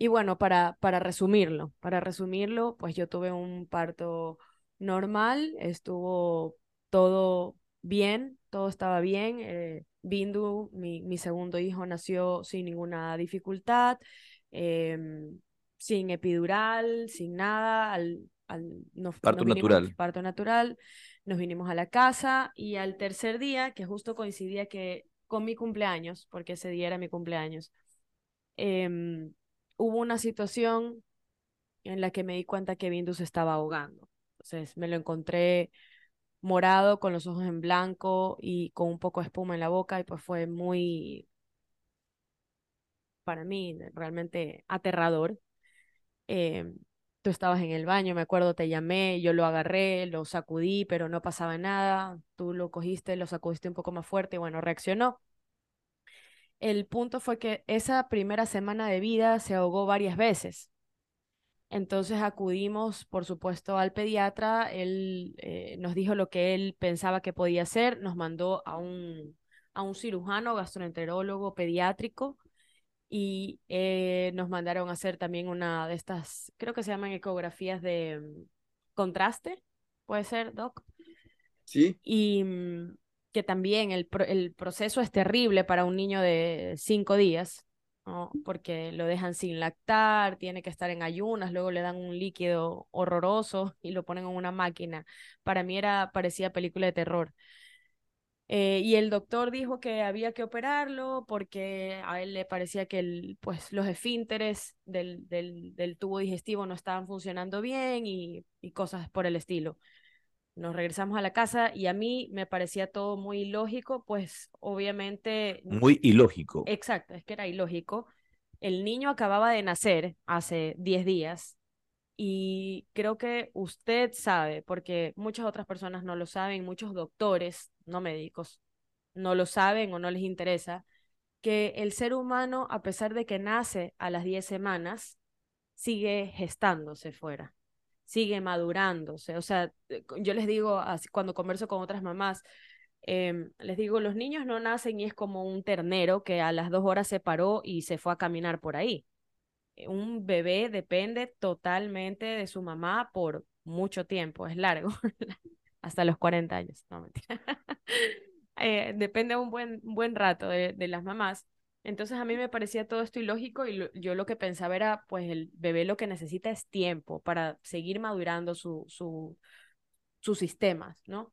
y bueno, para, para resumirlo, para resumirlo, pues yo tuve un parto normal, estuvo todo bien, todo estaba bien. Bindu, mi, mi, segundo hijo, nació sin ninguna dificultad, em, sin epidural, sin nada, al, al parto natural. Parto natural, nos vinimos a la casa y al tercer día, que justo coincidía que con mi cumpleaños, porque ese día era mi cumpleaños, em, hubo una situación en la que me di cuenta que Bindu se estaba ahogando. Entonces me lo encontré morado, con los ojos en blanco y con un poco de espuma en la boca y pues fue muy, para mí, realmente aterrador. Em, tú estabas en el baño, me acuerdo, te llamé, yo lo agarré, lo sacudí, pero no pasaba nada. Tú lo cogiste, lo sacudiste un poco más fuerte y bueno, reaccionó. El punto fue que esa primera semana de vida se ahogó varias veces. Entonces acudimos, por supuesto, al pediatra. Él eh, nos dijo lo que él pensaba que podía hacer. Nos mandó a un, a un cirujano, gastroenterólogo pediátrico. Y eh, nos mandaron a hacer también una de estas, creo que se llaman ecografías de mm, contraste. ¿Puede ser, Doc? Sí. Y mm, que también el, el proceso es terrible para un niño de cinco días. ¿no? Porque lo dejan sin lactar, tiene que estar en ayunas, luego le dan un líquido horroroso y lo ponen en una máquina. Para mí era, parecía película de terror. Eh, y el doctor dijo que había que operarlo porque a él le parecía que el, pues, los esfínteres del, del, del tubo digestivo no estaban funcionando bien y, y cosas por el estilo. Nos regresamos a la casa y a mí me parecía todo muy ilógico, pues obviamente... Muy ilógico. Exacto, es que era ilógico. El niño acababa de nacer hace 10 días y creo que usted sabe, porque muchas otras personas no lo saben, muchos doctores, no médicos, no lo saben o no les interesa, que el ser humano, a pesar de que nace a las 10 semanas, sigue gestándose fuera, sigue madurándose. O sea, eh, yo les digo, cuando converso con otras mamás, eh, les digo, los niños no nacen y es como un ternero que a las dos horas se paró y se fue a caminar por ahí un bebé depende totalmente de su mamá por mucho tiempo, es largo, hasta los 40 años, no mentira. eh, depende un buen, buen rato de, las mamás. Entonces a mí me parecía todo esto ilógico y lo, yo lo que pensaba era, pues el bebé lo que necesita es tiempo para seguir madurando su, su, sus sistemas, ¿no?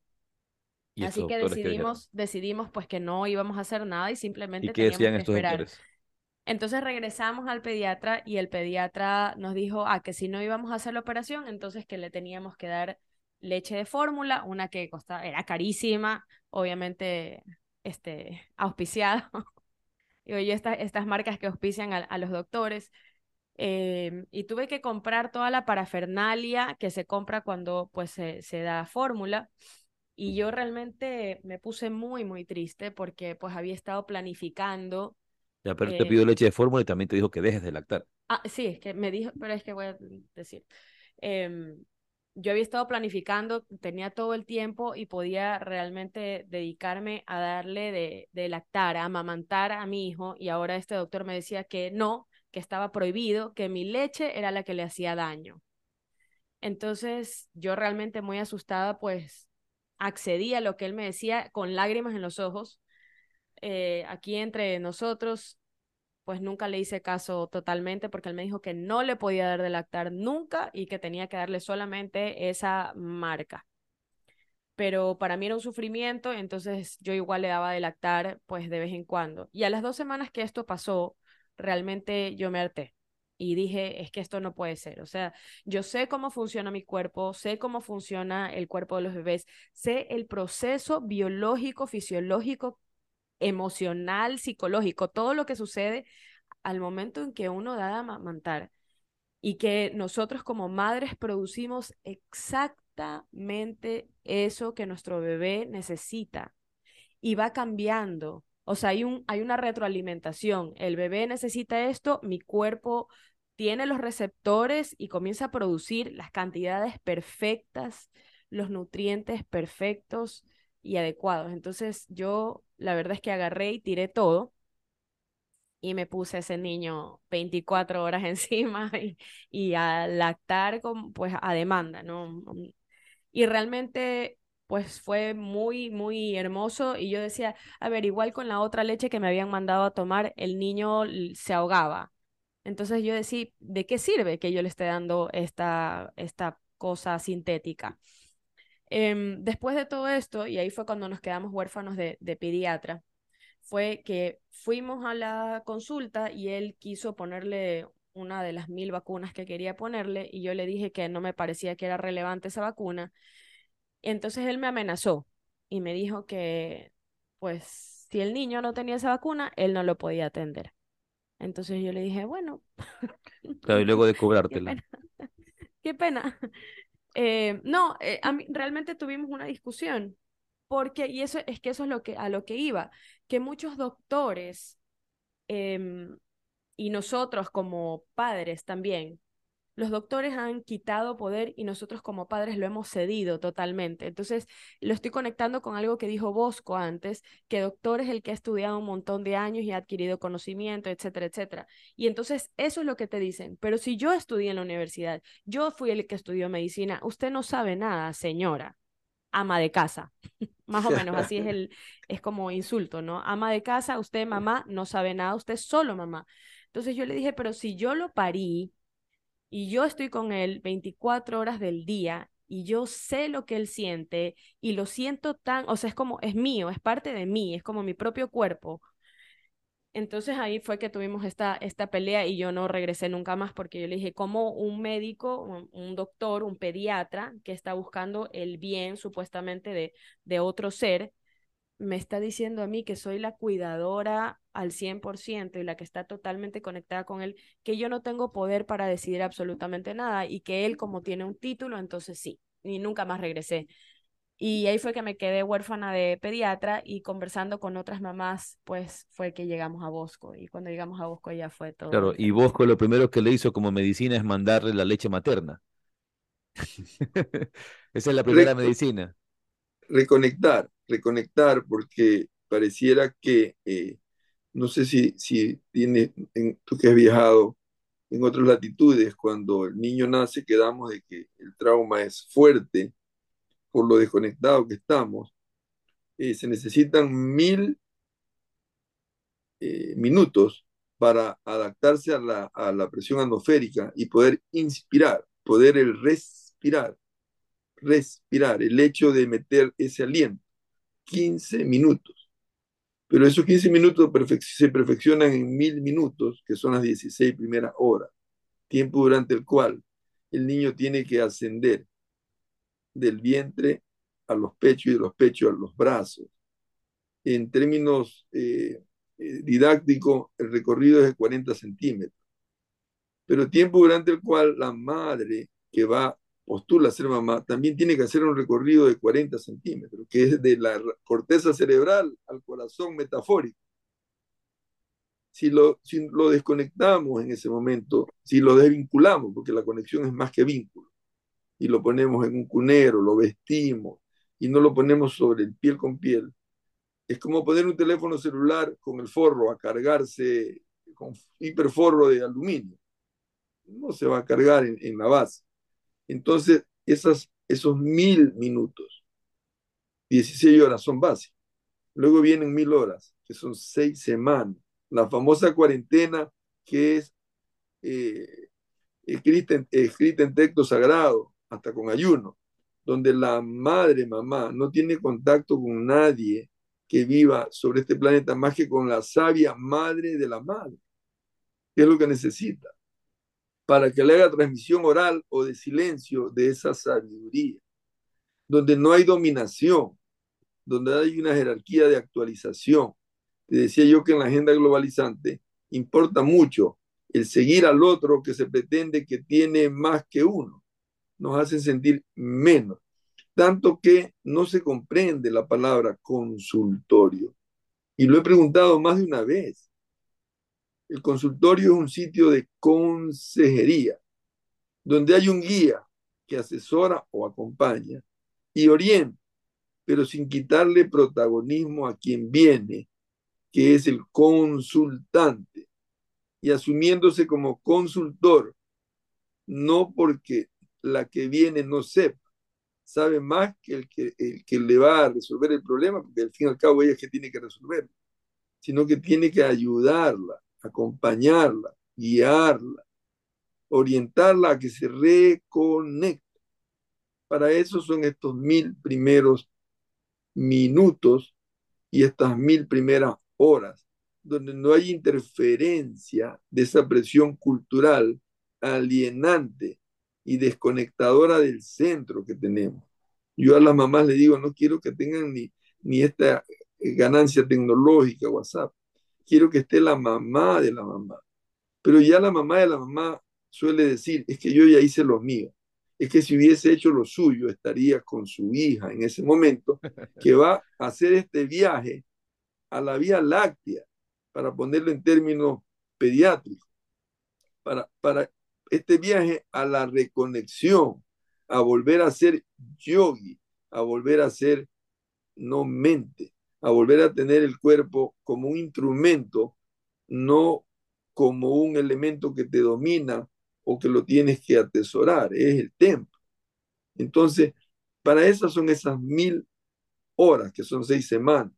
Así que decidimos, decidimos pues que no íbamos a hacer nada y simplemente ¿Y qué decían que estos esperar. doctores? Entonces regresamos al pediatra y el pediatra nos dijo ah, que si no íbamos a hacer la operación, entonces que le teníamos que dar leche de fórmula, una que costaba, era carísima, obviamente este, auspiciada. Yo, estas, estas marcas que auspician a, a los doctores. Eh, y tuve que comprar toda la parafernalia que se compra cuando pues se, se da fórmula. Y yo realmente me puse muy, muy triste porque pues había estado planificando ya, pero Eh, te pidió leche de fórmula y también te dijo que dejes de lactar. Ah, sí, es que me dijo, pero es que voy a decir. em, yo había estado planificando, tenía todo el tiempo y podía realmente dedicarme a darle de, de lactar, a amamantar a mi hijo, y ahora este doctor me decía que no, que estaba prohibido, que mi leche era la que le hacía daño. Entonces, yo realmente muy asustada, pues accedí a lo que él me decía con lágrimas en los ojos. Eh, aquí entre nosotros, pues nunca le hice caso totalmente porque él me dijo que no le podía dar de lactar nunca y que tenía que darle solamente esa marca. Pero para mí era un sufrimiento, entonces yo igual le daba de lactar pues de vez en cuando. Y a las dos semanas que esto pasó, realmente yo me harté y dije, es que esto no puede ser. O sea, yo sé cómo funciona mi cuerpo, sé cómo funciona el cuerpo de los bebés, sé el proceso biológico, fisiológico emocional, psicológico, todo lo que sucede al momento en que uno da a amamantar y que nosotros como madres producimos exactamente eso que nuestro bebé necesita y va cambiando. O sea, hay, un, hay una retroalimentación. El bebé necesita esto, mi cuerpo tiene los receptores y comienza a producir las cantidades perfectas, los nutrientes perfectos y adecuados. Entonces yo la verdad es que agarré y tiré todo y me puse ese niño 24 horas encima y, y a lactar con, pues a demanda, ¿no? Y realmente pues fue muy, muy hermoso y yo decía, a ver, igual con la otra leche que me habían mandado a tomar, el niño se ahogaba. Entonces yo decía, ¿de qué sirve que yo le esté dando esta, esta cosa sintética? Eh, después de todo esto, y ahí fue cuando nos quedamos huérfanos de, de, pediatra, fue que fuimos a la consulta y él quiso ponerle una de las mil vacunas que quería ponerle y yo le dije que no me parecía que era relevante esa vacuna. Entonces él me amenazó y me dijo que, pues, si el niño no tenía esa vacuna, él no lo podía atender. Entonces yo le dije, bueno. Claro, y luego de cobrártela. Qué pena. Qué pena. Eh, no, eh, a mí, realmente tuvimos una discusión, porque, y eso es que eso es lo que, a lo que iba, que muchos doctores eh, y nosotros como padres también, los doctores han quitado poder y nosotros como padres lo hemos cedido totalmente. Entonces, lo estoy conectando con algo que dijo Bosco antes, que doctor es el que ha estudiado un montón de años y ha adquirido conocimiento, etcétera, etcétera. Y entonces, eso es lo que te dicen. Pero si yo estudié en la universidad, yo fui el que estudió medicina, usted no sabe nada, señora. Ama de casa, más o menos, así es el, es como insulto, ¿no? Ama de casa, usted mamá no sabe nada, usted solo mamá. Entonces yo le dije, pero si yo lo parí y yo estoy con él 24 horas del día y yo sé lo que él siente y lo siento tan, o sea, es como, es mío, es parte de mí, es como mi propio cuerpo. Entonces ahí fue que tuvimos esta, esta pelea y yo no regresé nunca más porque yo le dije, como un médico, un, un doctor, un pediatra que está buscando el bien supuestamente de, de otro ser, me está diciendo a mí que soy la cuidadora al 100% y la que está totalmente conectada con él, que yo no tengo poder para decidir absolutamente nada y que él como tiene un título, entonces sí, y nunca más regresé. Y ahí fue que me quedé huérfana de pediatra y conversando con otras mamás, pues fue que llegamos a Bosco. Y cuando llegamos a Bosco ya fue todo. Claro, y Bosco lo primero que le hizo como medicina es mandarle la leche materna. Esa es la primera Re- medicina. reconectar, reconectar, porque pareciera que, eh, no sé si, si tiene, en- tú que has viajado en otras latitudes, cuando el niño nace, quedamos de que el trauma es fuerte por lo desconectado que estamos. Eh, se necesitan mil eh, minutos para adaptarse a la, a la presión atmosférica y poder inspirar, poder el respirar, respirar, el hecho de meter ese aliento. 15 minutos. Pero esos 15 minutos se perfeccionan en mil minutos, que son las 16 primeras horas, tiempo durante el cual el niño tiene que ascender del vientre a los pechos y de los pechos a los brazos. En términos eh, eh, didácticos, el recorrido es de 40 centímetros. Pero tiempo durante el cual la madre que va, postula ser mamá, también tiene que hacer un recorrido de 40 centímetros, que es de la corteza cerebral al corazón metafórico. Si lo, si lo desconectamos en ese momento, si lo desvinculamos, porque la conexión es más que vínculo, y lo ponemos en un cunero, lo vestimos y no lo ponemos sobre el piel con piel, es como poner un teléfono celular con el forro a cargarse con hiperforro de aluminio. No se va a cargar en, en la base. Entonces, esos mil minutos, 16 horas son básicos. Luego vienen mil horas, que son seis semanas. La famosa cuarentena que es eh, escrita en texto sagrado, hasta con ayuno, donde la madre, mamá, no tiene contacto con nadie que viva sobre este planeta más que con la sabia madre de la madre, que es lo que necesita, para que le haga transmisión oral o de silencio de esa sabiduría, donde no hay dominación, donde hay una jerarquía de actualización. Te decía yo que en la agenda globalizante importa mucho el seguir al otro que se pretende que tiene más que uno. Nos hacen sentir menos tanto que no se comprende la palabra consultorio. Y lo he preguntado más de una vez. El consultorio es un sitio de consejería, donde hay un guía que asesora o acompaña y orienta, pero sin quitarle protagonismo a quien viene, que es el consultante, y asumiéndose como consultor, no porque la que viene no sepa, sabe más que el, que el que le va a resolver el problema, porque al fin y al cabo ella es que tiene que resolverlo, sino que tiene que ayudarla, acompañarla, guiarla, orientarla a que se reconecte. Para eso son estos mil primeros minutos y estas mil primeras horas, donde no hay interferencia de esa presión cultural alienante y desconectadora del centro que tenemos. Yo a las mamás le digo, no quiero que tengan ni, ni esta ganancia tecnológica, WhatsApp. Quiero que esté la mamá de la mamá. Pero ya la mamá de la mamá suele decir, es que yo ya hice lo mío. Es que si hubiese hecho lo suyo, estaría con su hija en ese momento, que va a hacer este viaje a la Vía Láctea, para ponerlo en términos pediátricos, para, para este viaje a la reconexión, a volver a ser yogi, a volver a ser no mente, a volver a tener el cuerpo como un instrumento, no como un elemento que te domina o que lo tienes que atesorar, es el templo. Entonces, para eso son esas mil horas, que son seis semanas,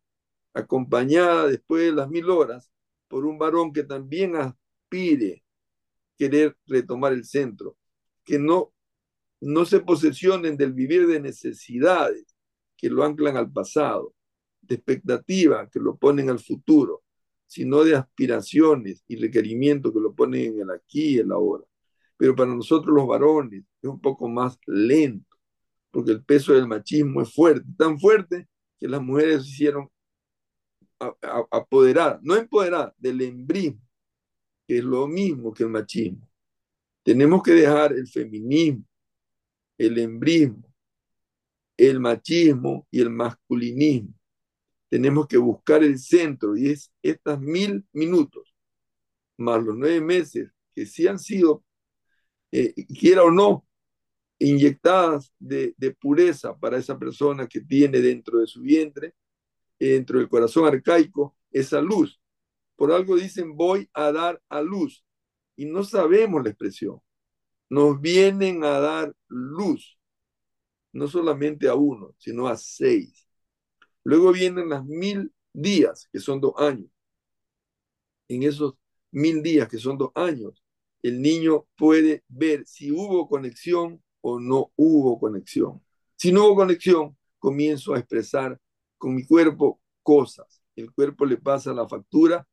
acompañada después de las mil horas por un varón que también ha inspire querer retomar el centro, que no, no se posesionen del vivir de necesidades que lo anclan al pasado, de expectativa que lo ponen al futuro, sino de aspiraciones y requerimientos que lo ponen en el aquí y el ahora. Pero para nosotros los varones es un poco más lento, porque el peso del machismo es fuerte, tan fuerte que las mujeres se hicieron apoderadas, no empoderadas, del embrismo, que es lo mismo que el machismo. Tenemos que dejar el feminismo, el embrismo, el machismo y el masculinismo tenemos que buscar el centro y es estas mil minutos más los nueve meses que sí han sido, eh, quiera o no, inyectadas de, de, pureza para esa persona que tiene dentro de su vientre, dentro del corazón arcaico, esa luz. Por algo dicen voy a dar a luz y no sabemos la expresión. Nos vienen a dar luz, no solamente a uno, sino a seis. Luego vienen las mil días, que son dos años. En esos mil días, que son dos años, el niño puede ver si hubo conexión o no hubo conexión. Si no hubo conexión, comienzo a expresar con mi cuerpo cosas. El cuerpo le pasa la factura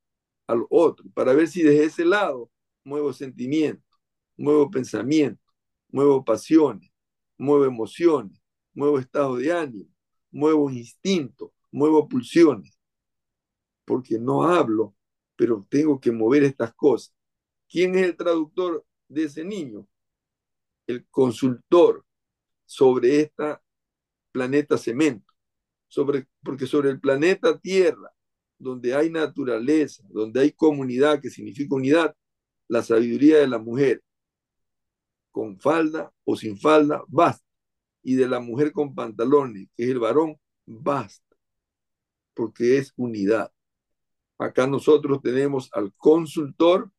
al otro para ver si desde ese lado muevo sentimiento, muevo pensamiento, muevo pasiones, muevo emociones, muevo estado de ánimo, muevo instinto, muevo pulsiones, porque no hablo, pero tengo que mover estas cosas. ¿Quién es el traductor de ese niño? El consultor sobre esta planeta cemento, sobre, porque sobre el planeta Tierra, donde hay naturaleza, donde hay comunidad, que significa unidad, la sabiduría de la mujer, con falda o sin falda, basta y de la mujer con pantalones, que es el varón, basta, porque es unidad. Acá nosotros tenemos al consultor,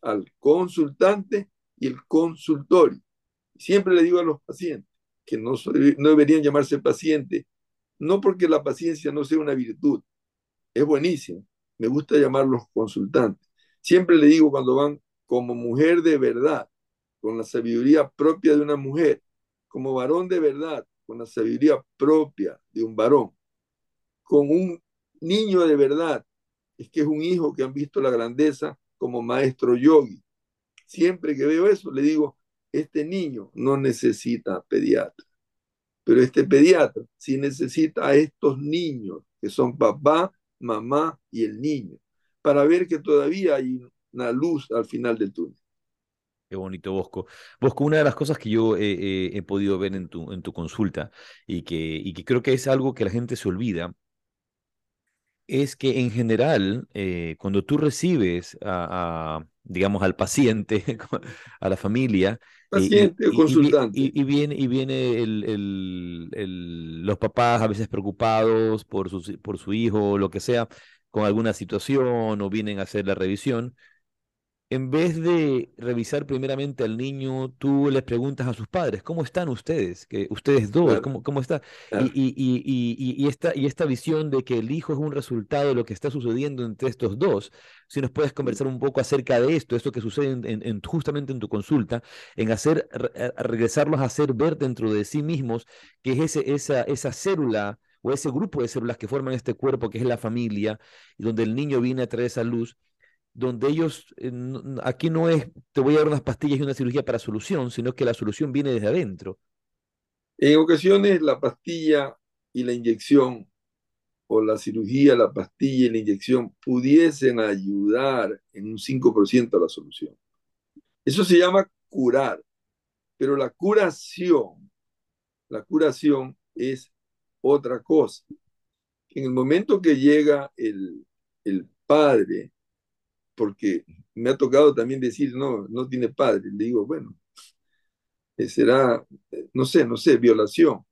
al consultante y el consultorio. Siempre le digo a los pacientes que no, no deberían llamarse paciente, no porque la paciencia no sea una virtud, es buenísimo, me gusta llamarlos consultantes. Siempre le digo cuando van como mujer de verdad, con la sabiduría propia de una mujer, como varón de verdad, con la sabiduría propia de un varón, con un niño de verdad, es que es un hijo que han visto la grandeza como maestro yogi. Siempre que veo eso, le digo, este niño no necesita pediatra, pero este pediatra sí necesita a estos niños, que son papá, mamá y el niño, para ver que todavía hay una luz al final del túnel. Qué bonito, Bosco. Bosco, una de las cosas que yo he podido ver en tu, en tu consulta y que, y que creo que es algo que la gente se olvida, es que en general, eh, cuando tú recibes a, digamos, al paciente, a la familia, paciente y, o consultante. Y, viene, y viene el, el, el, los papás a veces preocupados por su, por su hijo o lo que sea, con alguna situación o vienen a hacer la revisión en vez de revisar primeramente al niño, tú les preguntas a sus padres, ¿cómo están ustedes? Que ustedes dos, ¿cómo, cómo está? Y, y, y, y, esta, y esta visión de que el hijo es un resultado de lo que está sucediendo entre estos dos, si nos puedes conversar un poco acerca de esto, esto que sucede en, justamente en tu consulta, en hacer, regresarlos a hacer ver dentro de sí mismos que es ese, esa, esa célula o ese grupo de células que forman este cuerpo, que es la familia, y donde el niño viene a traer esa luz, donde ellos, eh, aquí no es, te voy a dar unas pastillas y una cirugía para solución, sino que la solución viene desde adentro. En ocasiones la pastilla y la inyección, o la cirugía, la pastilla y la inyección, pudiesen ayudar en un 5% a la solución. Eso se llama curar, pero la curación, la curación es otra cosa. En el momento que llega el, el padre porque me ha tocado también decir, no, no tiene padre. Le digo, bueno, eh, será, eh, no sé, no sé, violación.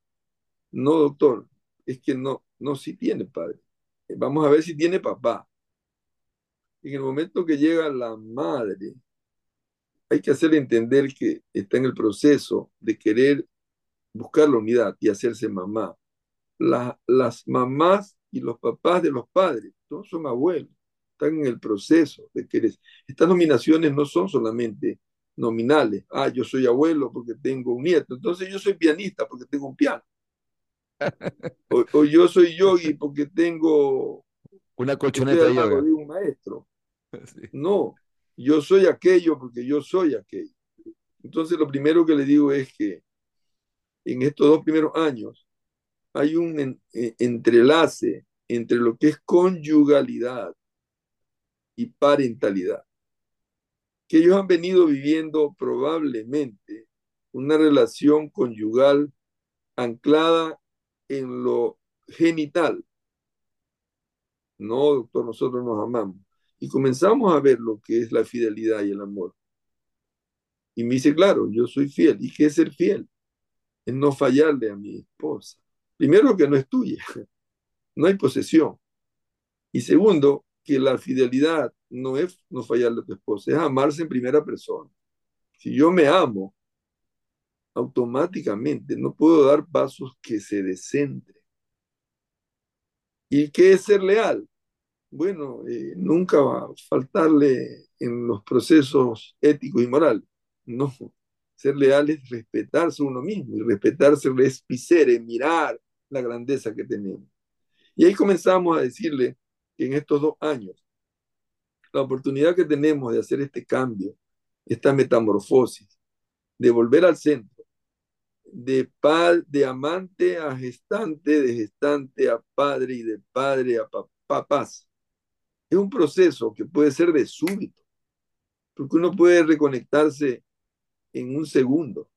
No, doctor, es que no, no, sí tiene padre. Eh, vamos a ver si tiene papá. En el momento que llega la madre, hay que hacerle entender que está en el proceso de querer buscar la unidad y hacerse mamá. las mamás y los papás de los padres, todos son abuelos están en el proceso de querer. Estas nominaciones no son solamente nominales. Ah, yo soy abuelo porque tengo un nieto, entonces yo soy pianista porque tengo un piano. O, yo soy yogi porque tengo una colchoneta de yoga. un maestro. No, yo soy aquello porque yo soy aquello. Entonces lo primero que le digo es que en estos dos primeros años hay un e, entrelace entre lo que es conyugalidad y parentalidad, que ellos han venido viviendo probablemente una relación conyugal anclada en lo genital. No, doctor, nosotros nos amamos. Y comenzamos a ver lo que es la fidelidad y el amor. Y me dice, claro, yo soy fiel. ¿Y qué es ser fiel? Es no fallarle a mi esposa. Primero que no es tuya, no hay posesión. Y segundo, que la fidelidad no es no fallarle a tu esposa, es amarse en primera persona. Si yo me amo, automáticamente no puedo dar pasos que se descentren. ¿Y qué es ser leal? Bueno, eh, nunca va a faltarle en los procesos éticos y morales. No, ser leal es respetarse uno mismo y respetarse es mirar la grandeza que tenemos. Y ahí comenzamos a decirle en estos dos años, la oportunidad que tenemos de hacer este cambio, esta metamorfosis, de volver al centro, de, de amante a gestante, de gestante a padre y de padre a papás. Es un proceso que puede ser de súbito, porque uno puede reconectarse en un segundo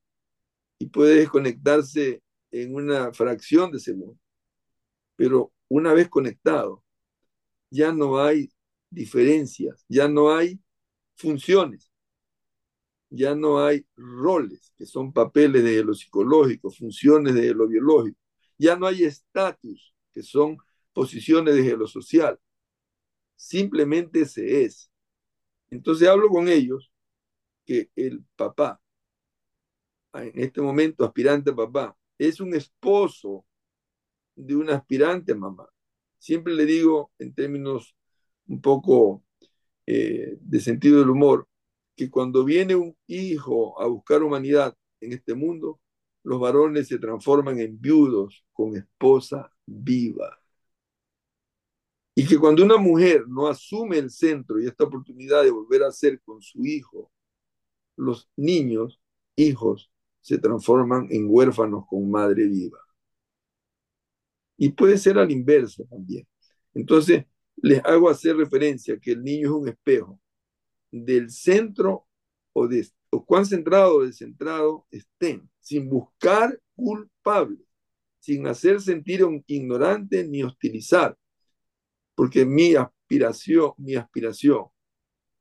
y puede desconectarse en una fracción de segundo. Pero una vez conectado, ya no hay diferencias, ya no hay funciones, ya no hay roles, que son papeles de lo psicológico, funciones de lo biológico, ya no hay estatus, que son posiciones de lo social, simplemente se es. Entonces hablo con ellos que el papá, en este momento aspirante papá, es un esposo de un aspirante mamá. Siempre le digo en términos un poco eh, de sentido del humor, que cuando viene un hijo a buscar humanidad en este mundo, los varones se transforman en viudos con esposa viva. Y que cuando una mujer no asume el centro y esta oportunidad de volver a ser con su hijo, los niños, hijos, se transforman en huérfanos con madre viva. Y puede ser al inverso también. Entonces, les hago hacer referencia que el niño es un espejo del centro o, de, o cuán centrado o descentrado estén, sin buscar culpable, sin hacer sentir un ignorante ni hostilizar, porque mi aspiración, mi aspiración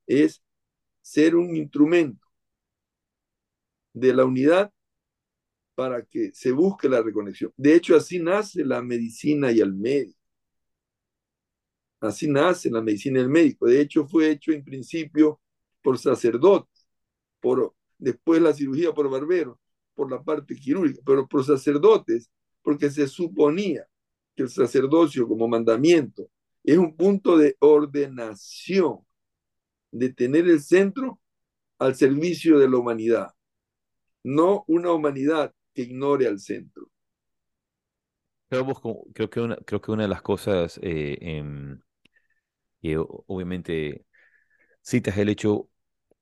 es ser un instrumento de la unidad para que se busque la reconexión. De hecho, así nace la medicina y el médico. Así nace la medicina y el médico. De hecho, fue hecho en principio por sacerdotes, por, después la cirugía por barberos, por la parte quirúrgica, pero por sacerdotes, porque se suponía que el sacerdocio como mandamiento es un punto de ordenación, de tener el centro al servicio de la humanidad, no una humanidad que ignore al centro. Creo, que, una, creo que una de las cosas eh, em, que obviamente citas el hecho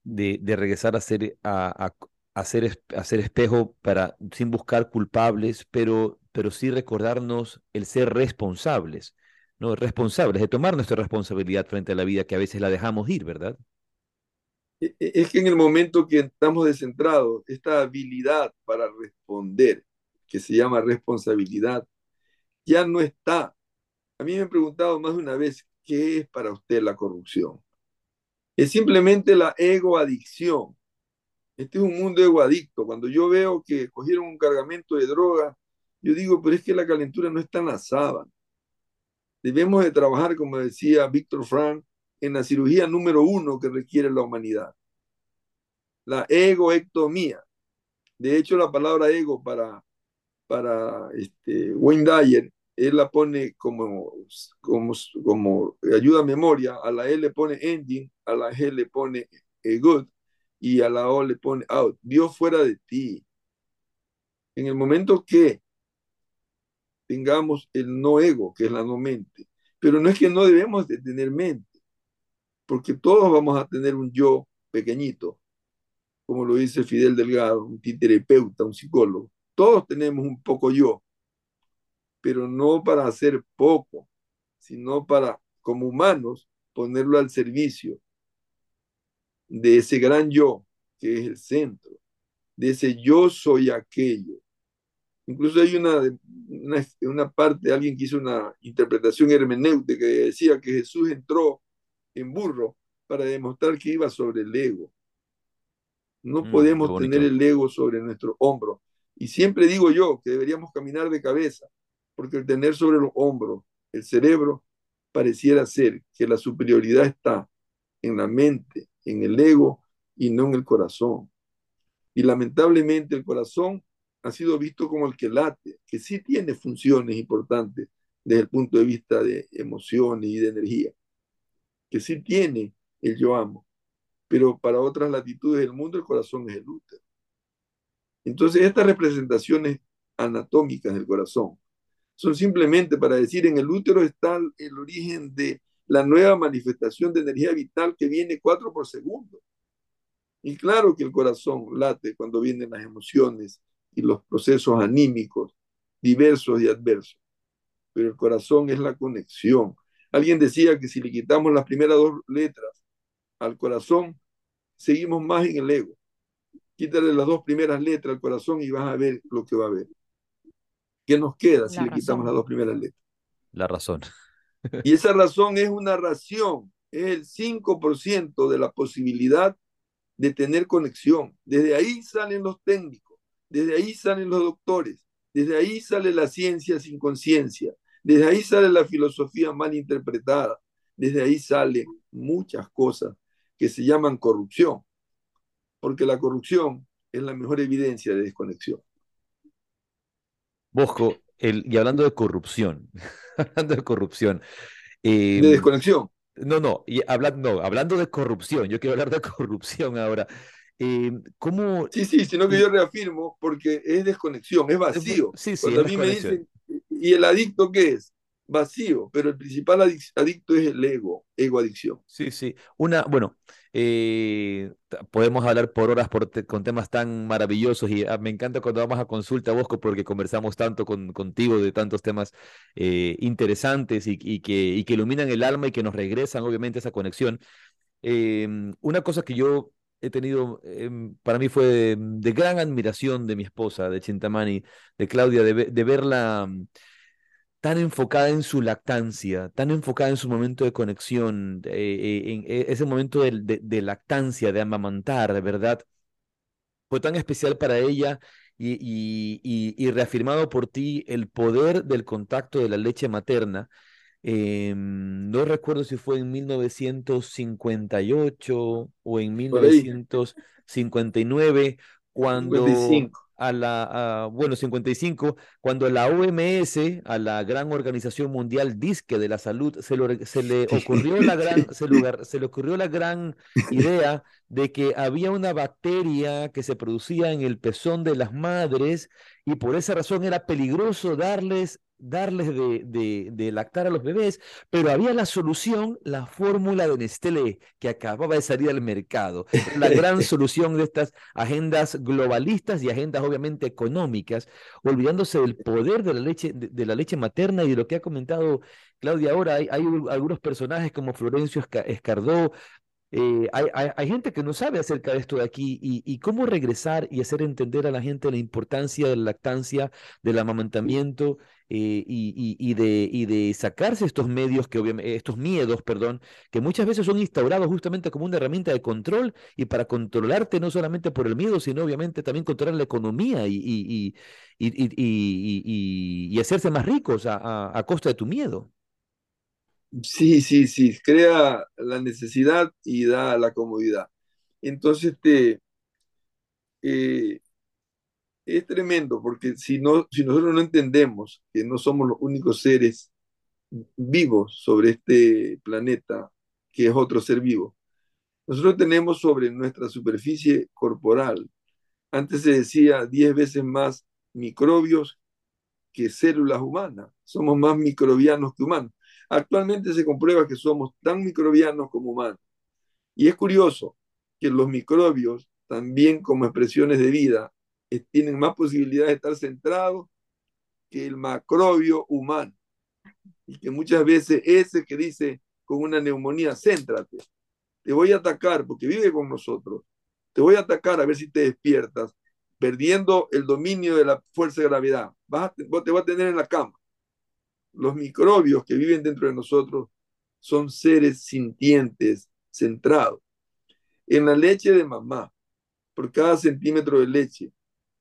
de, regresar a ser, a, hacer, espejo para, sin buscar culpables, pero, pero sí recordarnos el ser responsables, ¿no? Responsables, de tomar nuestra responsabilidad frente a la vida que a veces la dejamos ir, ¿verdad? E, e, es que en el momento que estamos descentrados, esta habilidad para responder, que se llama responsabilidad, ya no está. A mí me han preguntado más de una vez, ¿qué es para usted la corrupción? Es simplemente la egoadicción. Este es un mundo egoadicto. Cuando yo veo que cogieron un cargamento de droga, yo digo, pero es que la calentura no está en la sábana. Debemos de trabajar, como decía Víctor Frank, en la cirugía número uno que requiere la humanidad. La egoectomía. De hecho, la palabra ego para, para este, Wayne Dyer él la pone como, como, como ayuda a memoria, a la E le pone engine, a la G le pone eh, good y a la O le pone out. Dios fuera de ti. En el momento que tengamos el no ego, que es la no mente, pero no es que no debemos de tener mente, porque todos vamos a tener un yo pequeñito, como lo dice Fidel Delgado, un terapeuta, un psicólogo. Todos tenemos un poco yo, pero no para hacer poco, sino para, como humanos, ponerlo al servicio de ese gran yo, que es el centro, de ese yo soy aquello. Incluso hay una, una, una parte, alguien que hizo una interpretación hermenéutica que decía que Jesús entró en burro para demostrar que iba sobre el ego. No mm, podemos tener el ego sobre nuestro hombro. Y siempre digo yo que deberíamos caminar de cabeza, porque el tener sobre los hombros el cerebro pareciera ser que la superioridad está en la mente, en el ego y no en el corazón. Y lamentablemente el corazón ha sido visto como el que late, que sí tiene funciones importantes desde el punto de vista de emociones y de energía, que sí tiene el yo amo, pero para otras latitudes del mundo el corazón es el útero. Entonces estas representaciones anatómicas del corazón son simplemente para decir en el útero está el origen de la nueva manifestación de energía vital que viene cuatro por segundo. Y claro que el corazón late cuando vienen las emociones y los procesos anímicos diversos y adversos, pero el corazón es la conexión. Alguien decía que si le quitamos las primeras dos letras al corazón, seguimos más en el ego. Quítale las dos primeras letras al corazón y vas a ver lo que va a ver. ¿Qué nos queda si le quitamos las dos primeras letras? La razón. Y esa razón es una ración, es el 5% de la posibilidad de tener conexión. Desde ahí salen los técnicos, desde ahí salen los doctores, desde ahí sale la ciencia sin conciencia, desde ahí sale la filosofía mal interpretada, desde ahí salen muchas cosas que se llaman corrupción, porque la corrupción es la mejor evidencia de desconexión. Bosco, el, y hablando de corrupción, hablando de corrupción. de em, desconexión. No, no, y hablando, hablando de corrupción, yo quiero hablar de corrupción ahora. Em, ¿Cómo? Sí, sí, sino que yo reafirmo porque es desconexión, es vacío. Sí, sí, Cuando a mí me dicen, ¿y el adicto qué es? vacío, pero el principal adicto es el ego, ego adicción. Sí, sí. Una, bueno, eh, podemos hablar por horas con temas tan maravillosos y ah, me encanta cuando vamos a consulta, Bosco, porque conversamos tanto con, contigo de tantos temas eh, interesantes y, que, y que iluminan el alma y que nos regresan, obviamente, esa conexión. Em, una cosa que yo he tenido, em, para mí fue de, gran admiración de mi esposa, de Chintamani, de Claudia, de, de verla tan enfocada en su lactancia, tan enfocada en su momento de conexión, eh, eh, en e, ese momento de, lactancia, de amamantar, ¿verdad? Fue tan especial para ella y, reafirmado por ti el poder del contacto de la leche materna. Em, no recuerdo si fue en 1958 o en 1959, cuando a la, bueno, 55, cuando la OMS, a la gran organización mundial disque de la salud, se, se le ocurrió la gran, se, se le ocurrió la gran idea de que había una bacteria que se producía en el pezón de las madres y por esa razón era peligroso darles darles de, de, lactar a los bebés, pero había la solución, la fórmula de Nestlé, que acababa de salir al mercado. La gran solución de estas agendas globalistas y agendas obviamente económicas, olvidándose del poder de la leche, de, la leche materna y de lo que ha comentado Claudia ahora. Hay, hay algunos personajes como Florencio Escardó, eh, hay, gente que no sabe acerca de esto de aquí y, cómo regresar y hacer entender a la gente la importancia de la lactancia, del amamantamiento eh, y, de, y de sacarse estos medios, que obviamente, estos miedos, perdón, que muchas veces son instaurados justamente como una herramienta de control y para controlarte no solamente por el miedo, sino obviamente también controlar la economía y hacerse más ricos a costa de tu miedo. Sí, sí, sí, crea la necesidad y da la comodidad. Entonces, este, eh, Es tremendo, porque si, no, si nosotros no entendemos que no somos los únicos seres vivos sobre este planeta, que es otro ser vivo, nosotros tenemos sobre nuestra superficie corporal, antes se decía 10 veces más microbios que células humanas. Somos más microbianos que humanos. Actualmente se comprueba que somos tan microbianos como humanos. Y es curioso que los microbios, también como expresiones de vida, tienen más posibilidades de estar centrados que el macrobio humano. Y que muchas veces ese que dice con una neumonía, céntrate, te voy a atacar porque vive con nosotros, te voy a atacar a ver si te despiertas, perdiendo el dominio de la fuerza de gravedad. Te vas a tener en la cama. Los microbios que viven dentro de nosotros son seres sintientes, centrados. En la leche de mamá, por cada centímetro de leche,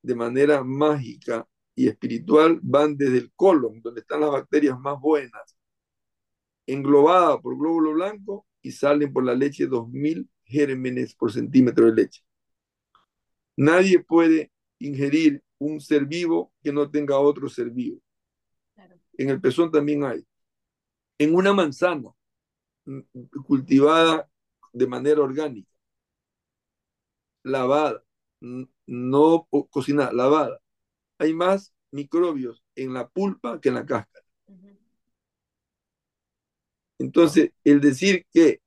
de manera mágica y espiritual, van desde el colon, donde están las bacterias más buenas, englobadas por glóbulo blanco y salen por la leche 2000 gérmenes por centímetro de leche. Nadie puede ingerir un ser vivo que no tenga otro ser vivo. En el pezón también hay. En una manzana mm, cultivada de manera orgánica, lavada, no cocinada, lavada, hay más microbios en la pulpa que en la cáscara. Entonces, el decir que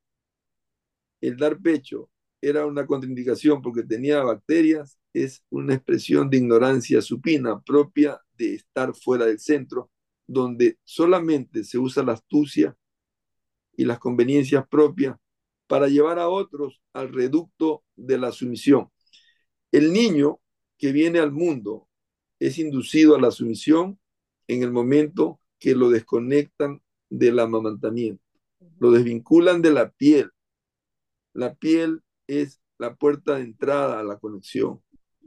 el dar pecho era una contraindicación porque tenía bacterias es una expresión de ignorancia supina propia de estar fuera del centro, donde solamente se usa la astucia y las conveniencias propias para llevar a otros al reducto de la sumisión. El niño que viene al mundo es inducido a la sumisión en el momento que lo desconectan del amamantamiento, lo desvinculan de la piel. La piel es la puerta de entrada a la conexión.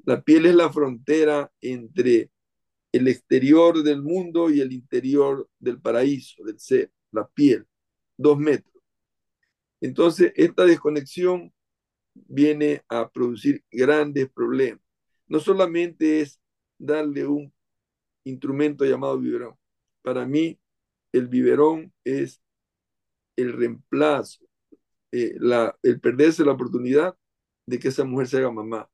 La piel es la frontera entre el exterior del mundo y el interior del paraíso, del ser, la piel, dos metros. Entonces, esta desconexión viene a producir grandes problemas. No solamente es darle un instrumento llamado biberón. Para mí, el biberón es el reemplazo, eh, la, el perderse la oportunidad de que esa mujer se haga mamá.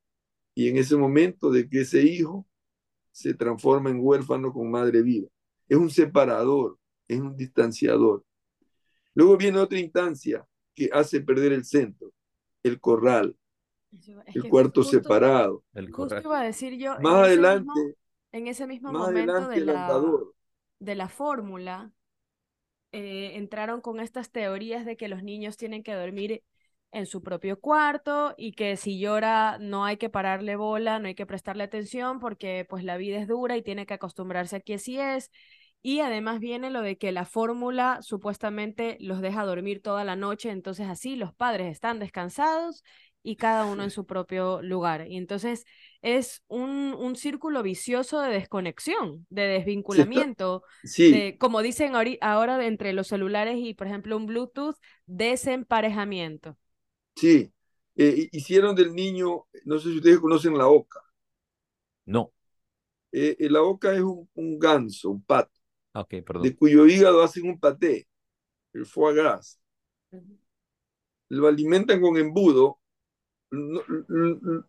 Y en ese momento de que ese hijo se transforma en huérfano con madre viva. Es un separador, es un distanciador. Luego viene otra instancia que hace perder el centro, el corral, el cuarto separado. El justo iba a decir yo. Más adelante. en ese mismo momento de la, de la fórmula, eh, entraron con estas teorías de que los niños tienen que dormir en su propio cuarto y que si llora no hay que pararle bola, no hay que prestarle atención porque pues la vida es dura y tiene que acostumbrarse a que así es. Y además viene lo de que la fórmula supuestamente los deja dormir toda la noche, entonces así los padres están descansados y cada uno en su propio lugar. Y entonces es un, un círculo vicioso de desconexión, de desvinculamiento, sí, como dicen ahora entre los celulares y, por ejemplo, un Bluetooth, desemparejamiento. Sí, eh, hicieron del niño, no sé si ustedes conocen la oca. No. Eh, eh, la oca es un, un ganso, un pato. Ok, perdón. de cuyo hígado hacen un paté, el foie gras. Lo alimentan con embudo, lo,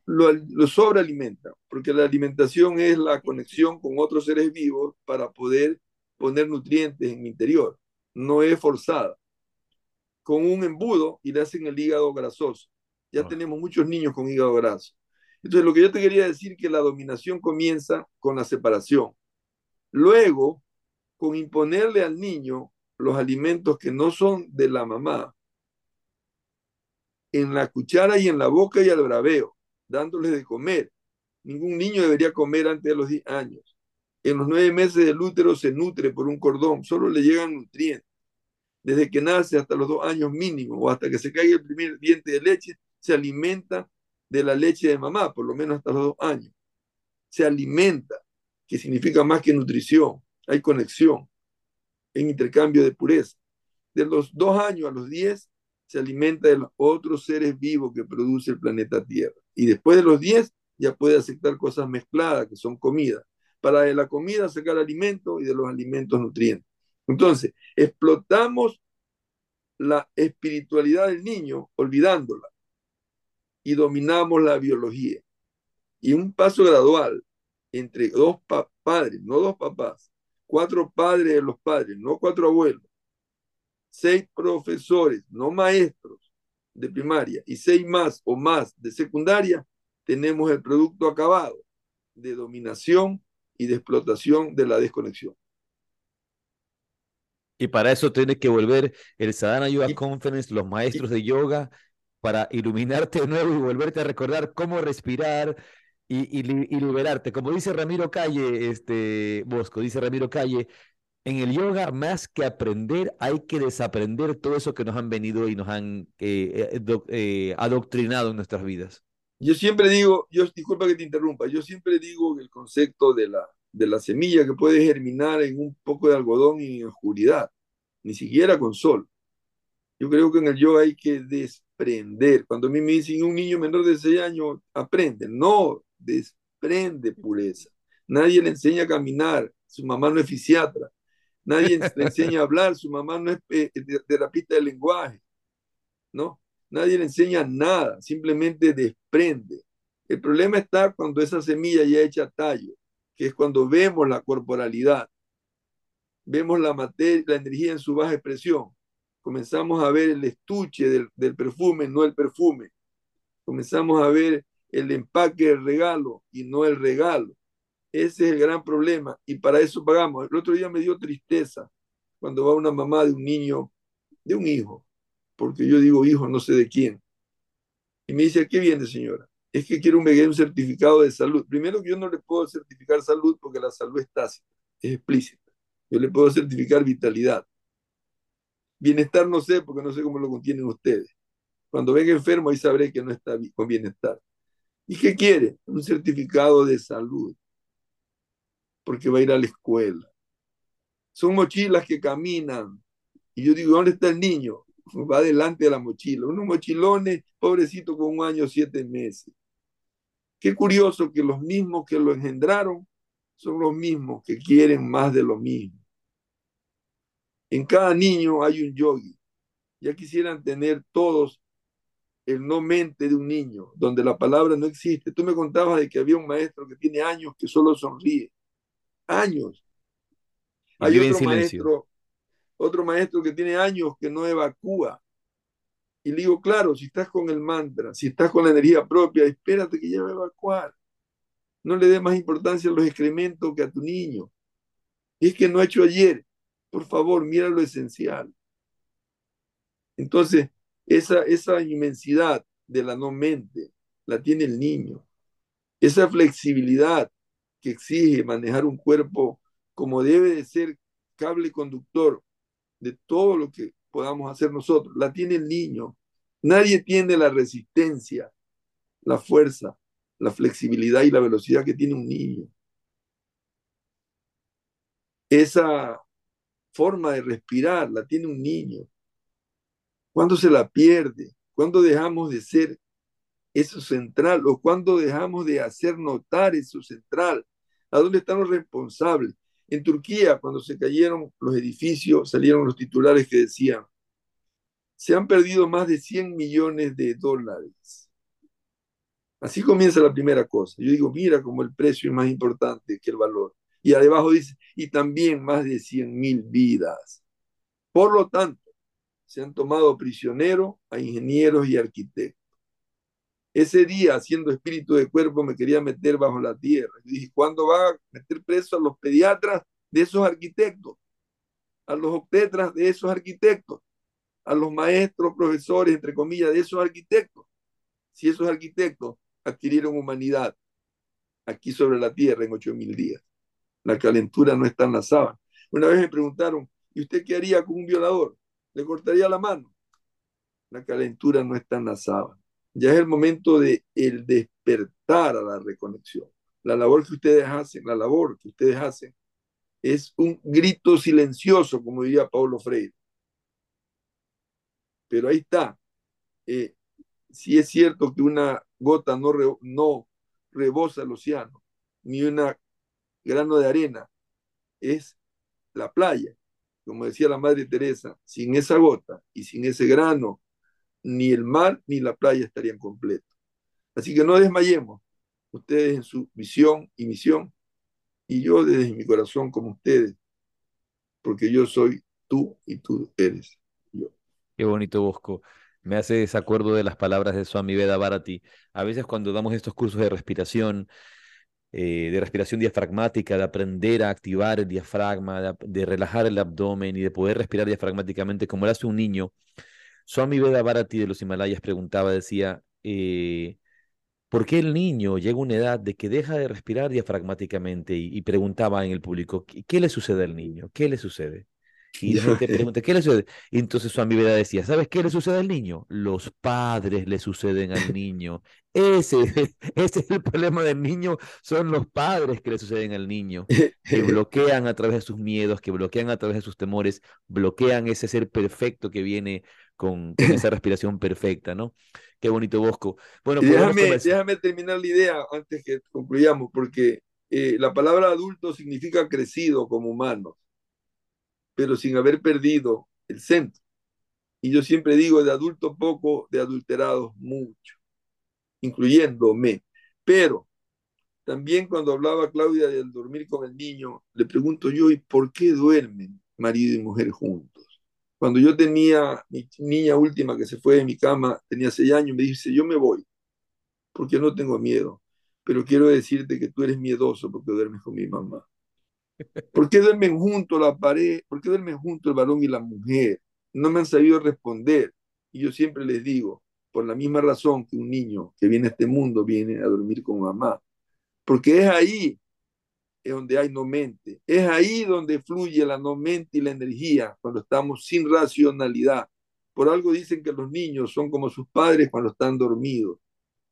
lo, lo sobrealimentan, porque la alimentación es la conexión con otros seres vivos para poder poner nutrientes en mi interior. No es forzada. Con un embudo y le hacen el hígado grasoso. Ya Ah. tenemos muchos niños con hígado graso. Entonces, lo que yo te quería decir que la dominación comienza con la separación. Luego, con imponerle al niño los alimentos que no son de la mamá en la cuchara y en la boca y al braveo, dándoles de comer. Ningún niño debería comer antes de los 10 años. En los nueve meses del útero se nutre por un cordón, solo le llegan nutrientes. Desde que nace hasta los dos años mínimo o hasta que se caiga el primer diente de leche, se alimenta de la leche de mamá, por lo menos hasta los dos años. Se alimenta, que significa más que nutrición, hay conexión, en intercambio de pureza. De los dos años a los diez se alimenta de los otros seres vivos que produce el planeta Tierra. Y después de los diez ya puede aceptar cosas mezcladas, que son comida. Para de la comida sacar alimento y de los alimentos nutrientes. Entonces, explotamos la espiritualidad del niño olvidándola y dominamos la biología. Y un paso gradual entre dos padres, no dos papás, cuatro padres de los padres, no cuatro abuelos, seis profesores, no maestros de primaria, y seis más o más de secundaria, tenemos el producto acabado de dominación y de explotación de la desconexión. Y para eso tiene que volver el Sadhana Yoga Conference, los maestros de yoga, para iluminarte de nuevo y volverte a recordar cómo respirar y, y, liberarte. Como dice Ramiro Calle, este Bosco, dice Ramiro Calle, en el yoga, más que aprender, hay que desaprender todo eso que nos han venido y nos han eh, eh, eh, adoctrinado en nuestras vidas. Yo siempre digo, yo disculpa que te interrumpa, yo siempre digo el concepto de la, de la semilla que puede germinar en un poco de algodón y en oscuridad, ni siquiera con sol. Yo creo que en el yoga hay que desprender. Cuando a mí me dicen un niño menor de 6 años, aprende. No, desprende pureza. Nadie le enseña a caminar, su mamá no es fisiatra. Nadie le enseña a hablar, su mamá no es eh, terapista de lenguaje. ¿No? Nadie le enseña nada, simplemente desprende. El problema está cuando esa semilla ya echa tallo, que es cuando vemos la corporalidad, vemos la materia, la energía en su baja expresión. Comenzamos a ver el estuche del, del perfume, no el perfume. Comenzamos a ver el empaque del regalo y no el regalo. Ese es el gran problema y para eso pagamos. El otro día me dio tristeza cuando va una mamá de un niño, de un hijo, porque yo digo hijo, no sé de quién. Y me dice, ¿qué viene, señora? Es que quiero un, certificado de salud. Primero que yo no le puedo certificar salud porque la salud es tácita, es explícita. Yo le puedo certificar vitalidad. Bienestar no sé porque no sé cómo lo contienen ustedes. Cuando venga enfermo ahí sabré que no está con bienestar. ¿Y qué quiere? Un certificado de salud. Porque va a ir a la escuela. Son mochilas que caminan. Y yo digo, ¿dónde está el niño? Va delante de la mochila. Unos mochilones, pobrecito, con un año, siete meses. Qué curioso que los mismos que lo engendraron son los mismos que quieren más de lo mismo. En cada niño hay un yogi. Ya quisieran tener todos el no mente de un niño, donde la palabra no existe. Tú me contabas de que había un maestro que tiene años que solo sonríe. Años. Hay otro maestro, otro maestro que tiene años que no evacúa. Y le digo, claro, si estás con el mantra, si estás con la energía propia, espérate que ya va a evacuar. No le dé más importancia a los excrementos que a tu niño. es que no ha hecho ayer. Por favor, mira lo esencial. Entonces, esa, esa inmensidad de la no mente la tiene el niño. Esa flexibilidad que exige manejar un cuerpo como debe de ser cable conductor de todo lo que podamos hacer nosotros, la tiene el niño. Nadie tiene la resistencia, la fuerza, la flexibilidad y la velocidad que tiene un niño. Esa forma de respirar la tiene un niño. ¿Cuándo se la pierde? ¿Cuándo dejamos de ser eso central? ¿O cuándo dejamos de hacer notar eso central? ¿A dónde están los responsables? En Turquía, cuando se cayeron los edificios, salieron los titulares que decían, se han perdido más de 100 millones de dólares. Así comienza la primera cosa. Yo digo, mira cómo el precio es más importante que el valor. Y abajo dice, y también más de 100 mil vidas. Por lo tanto, se han tomado prisionero a ingenieros y arquitectos. Ese día, siendo espíritu de cuerpo, me quería meter bajo la tierra. Y dije, ¿cuándo va a meter preso a los pediatras de esos arquitectos? A los obstetras de esos arquitectos? A los maestros, profesores, entre comillas, de esos arquitectos? Si esos arquitectos adquirieron humanidad aquí sobre la tierra en ocho mil días. La calentura no está en la sábana. Una vez me preguntaron, ¿y usted qué haría con un violador? le cortaría la mano. La calentura no está en la sábana. Ya es el momento de el despertar a la reconexión. La labor que ustedes hacen, la labor que ustedes hacen, es un grito silencioso, como diría Pablo Freire. Pero ahí está. Eh, si es cierto que una gota no, no rebosa el océano, ni un grano de arena, es la playa. Como decía la Madre Teresa, sin esa gota y sin ese grano, ni el mar ni la playa estarían completos. Así que no desmayemos, ustedes en su visión y misión, y yo desde mi corazón como ustedes, porque yo soy tú y tú eres yo. Qué bonito, Bosco. Me hace desacuerdo de las palabras de Swami Veda Bharati. A veces cuando damos estos cursos de respiración, eh, de respiración diafragmática, de aprender a activar el diafragma, de, relajar el abdomen y de poder respirar diafragmáticamente como lo hace un niño, Swami Veda Bharati de los Himalayas preguntaba, decía, eh, ¿por qué el niño llega a una edad de que deja de respirar diafragmáticamente? Y, preguntaba en el público, ¿qué le sucede al niño? ¿Qué le sucede? Y la gente pregunta, ¿qué le sucede? Y entonces su Veda decía, ¿sabes qué le sucede al niño? Los padres le suceden al niño. Ese, ese es el problema del niño, son los padres que le suceden al niño, que bloquean a través de sus miedos, que bloquean a través de sus temores, bloquean ese ser perfecto que viene con, esa respiración perfecta, ¿no? Qué bonito Bosco. Bueno, déjame, déjame terminar la idea antes que concluyamos, porque eh, la palabra adulto significa crecido como humano pero sin haber perdido el centro. Y yo siempre digo, de adulto poco, de adulterados mucho, incluyéndome. Pero también cuando hablaba Claudia del dormir con el niño, le pregunto yo, ¿y por qué duermen marido y mujer juntos? Cuando yo tenía mi niña última que se fue de mi cama, tenía seis años, me dice, yo me voy, porque no tengo miedo, pero quiero decirte que tú eres miedoso porque duermes con mi mamá. ¿Por qué duermen juntos la pared? ¿Por qué duermen juntos el varón y la mujer? No me han sabido responder. Y yo siempre les digo, por la misma razón que un niño que viene a este mundo viene a dormir con mamá. Porque es ahí es donde hay no mente. Es ahí donde fluye la no mente y la energía cuando estamos sin racionalidad. Por algo dicen que los niños son como sus padres cuando están dormidos,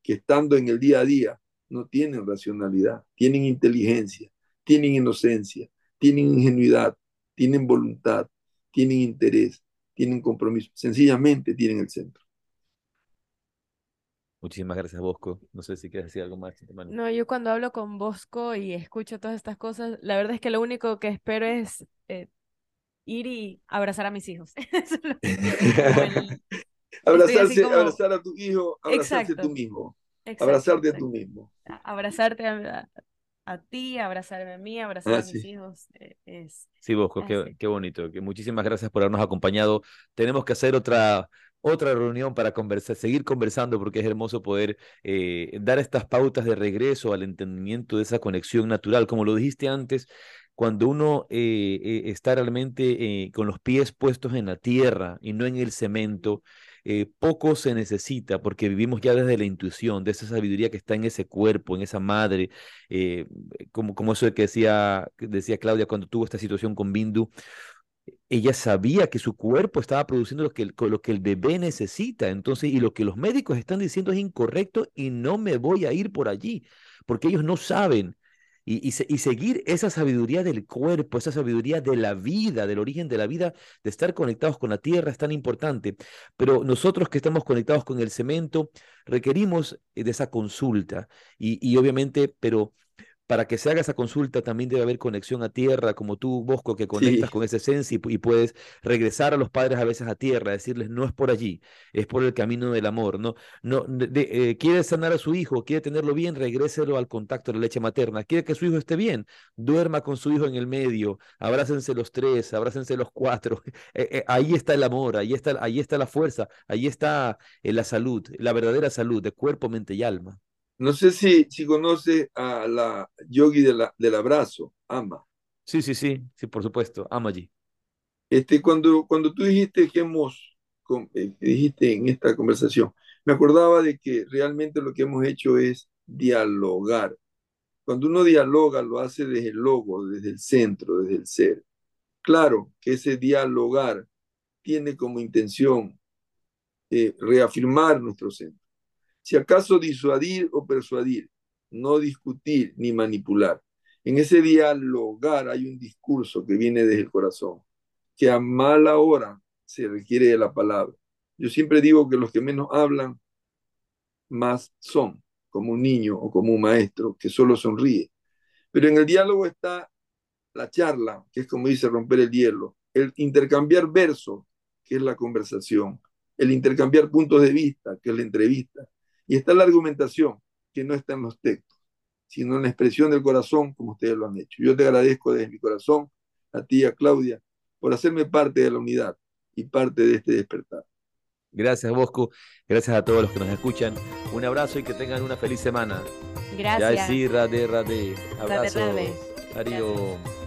que estando en el día a día no tienen racionalidad, tienen inteligencia tienen inocencia, tienen ingenuidad, tienen voluntad, tienen interés, tienen compromiso. Sencillamente tienen el centro. Muchísimas gracias, Bosco. No sé si quieres decir algo más. No, yo cuando hablo con Bosco y escucho todas estas cosas, la verdad es que lo único que espero es eh, ir y abrazar a mis hijos. Abrazarse, abrazar a tu hijo, abrazarte tú mismo. abrazarte a tú mismo. Abrazarte a, a ti, abrazarme a mí, abrazar ah, a mis hijos. Eh, es, sí, Bosco, qué, qué, bonito. Que muchísimas gracias por habernos acompañado. Tenemos que hacer otra, otra reunión para seguir conversando, porque es hermoso poder eh, dar estas pautas de regreso al entendimiento de esa conexión natural. Como lo dijiste antes, cuando uno eh, está realmente con los pies puestos en la tierra y no en el cemento, eh, poco se necesita porque vivimos ya desde la intuición, de esa sabiduría que está en ese cuerpo, en esa madre, eh, como, como eso que decía, decía Claudia cuando tuvo esta situación con Bindu, ella sabía que su cuerpo estaba produciendo lo que, el, lo que el bebé necesita, entonces, y lo que los médicos están diciendo es incorrecto y no me voy a ir por allí, porque ellos no saben y, seguir esa sabiduría del cuerpo, esa sabiduría de la vida, del origen de la vida, de estar conectados con la tierra es tan importante. Pero nosotros que estamos conectados con el cemento, requerimos de esa consulta y, y obviamente, pero para que se haga esa consulta también debe haber conexión a tierra, como tú, Bosco, que conectas con esa esencia y, puedes regresar a los padres a veces a tierra, decirles, no es por allí, es por el camino del amor. No, no, eh, quiere sanar a su hijo, quiere tenerlo bien, regréselo al contacto de la leche materna. Quiere que su hijo esté bien, duerma con su hijo en el medio, abrácense los tres, abrácense los cuatro. Eh, eh, ahí está el amor, ahí está, ahí está la fuerza, ahí está la salud, la verdadera salud de cuerpo, mente y alma. No sé si, si conoce a la yogi de la, del abrazo, Ama. Sí, sí, sí, sí, por supuesto, Amaji. Este, cuando, cuando tú dijiste que hemos, eh, dijiste en esta conversación, me acordaba de que realmente lo que hemos hecho es dialogar. Cuando uno dialoga, lo hace desde el logo, desde el centro, desde el ser. Claro que ese dialogar tiene como intención eh, reafirmar nuestro centro si acaso disuadir o persuadir, no discutir ni manipular. En ese dialogar hay un discurso que viene desde el corazón, que a mala hora se requiere de la palabra. Yo siempre digo que los que menos hablan, más son. como un niño o como un maestro que solo sonríe. Pero en el diálogo está la charla, que es como dice romper el hielo, el intercambiar versos, que es la conversación, el intercambiar puntos de vista, que es la entrevista, y está la argumentación, que no está en los textos, sino en la expresión del corazón, como ustedes lo han hecho. Yo te agradezco desde mi corazón, a ti, a Claudia, por hacerme parte de la unidad y parte de este despertar. Gracias, Bosco. Gracias a todos los que nos escuchan. Un abrazo y que tengan una feliz semana. Gracias. Ya sí, rade, rade. Abrazos. rade. Adiós.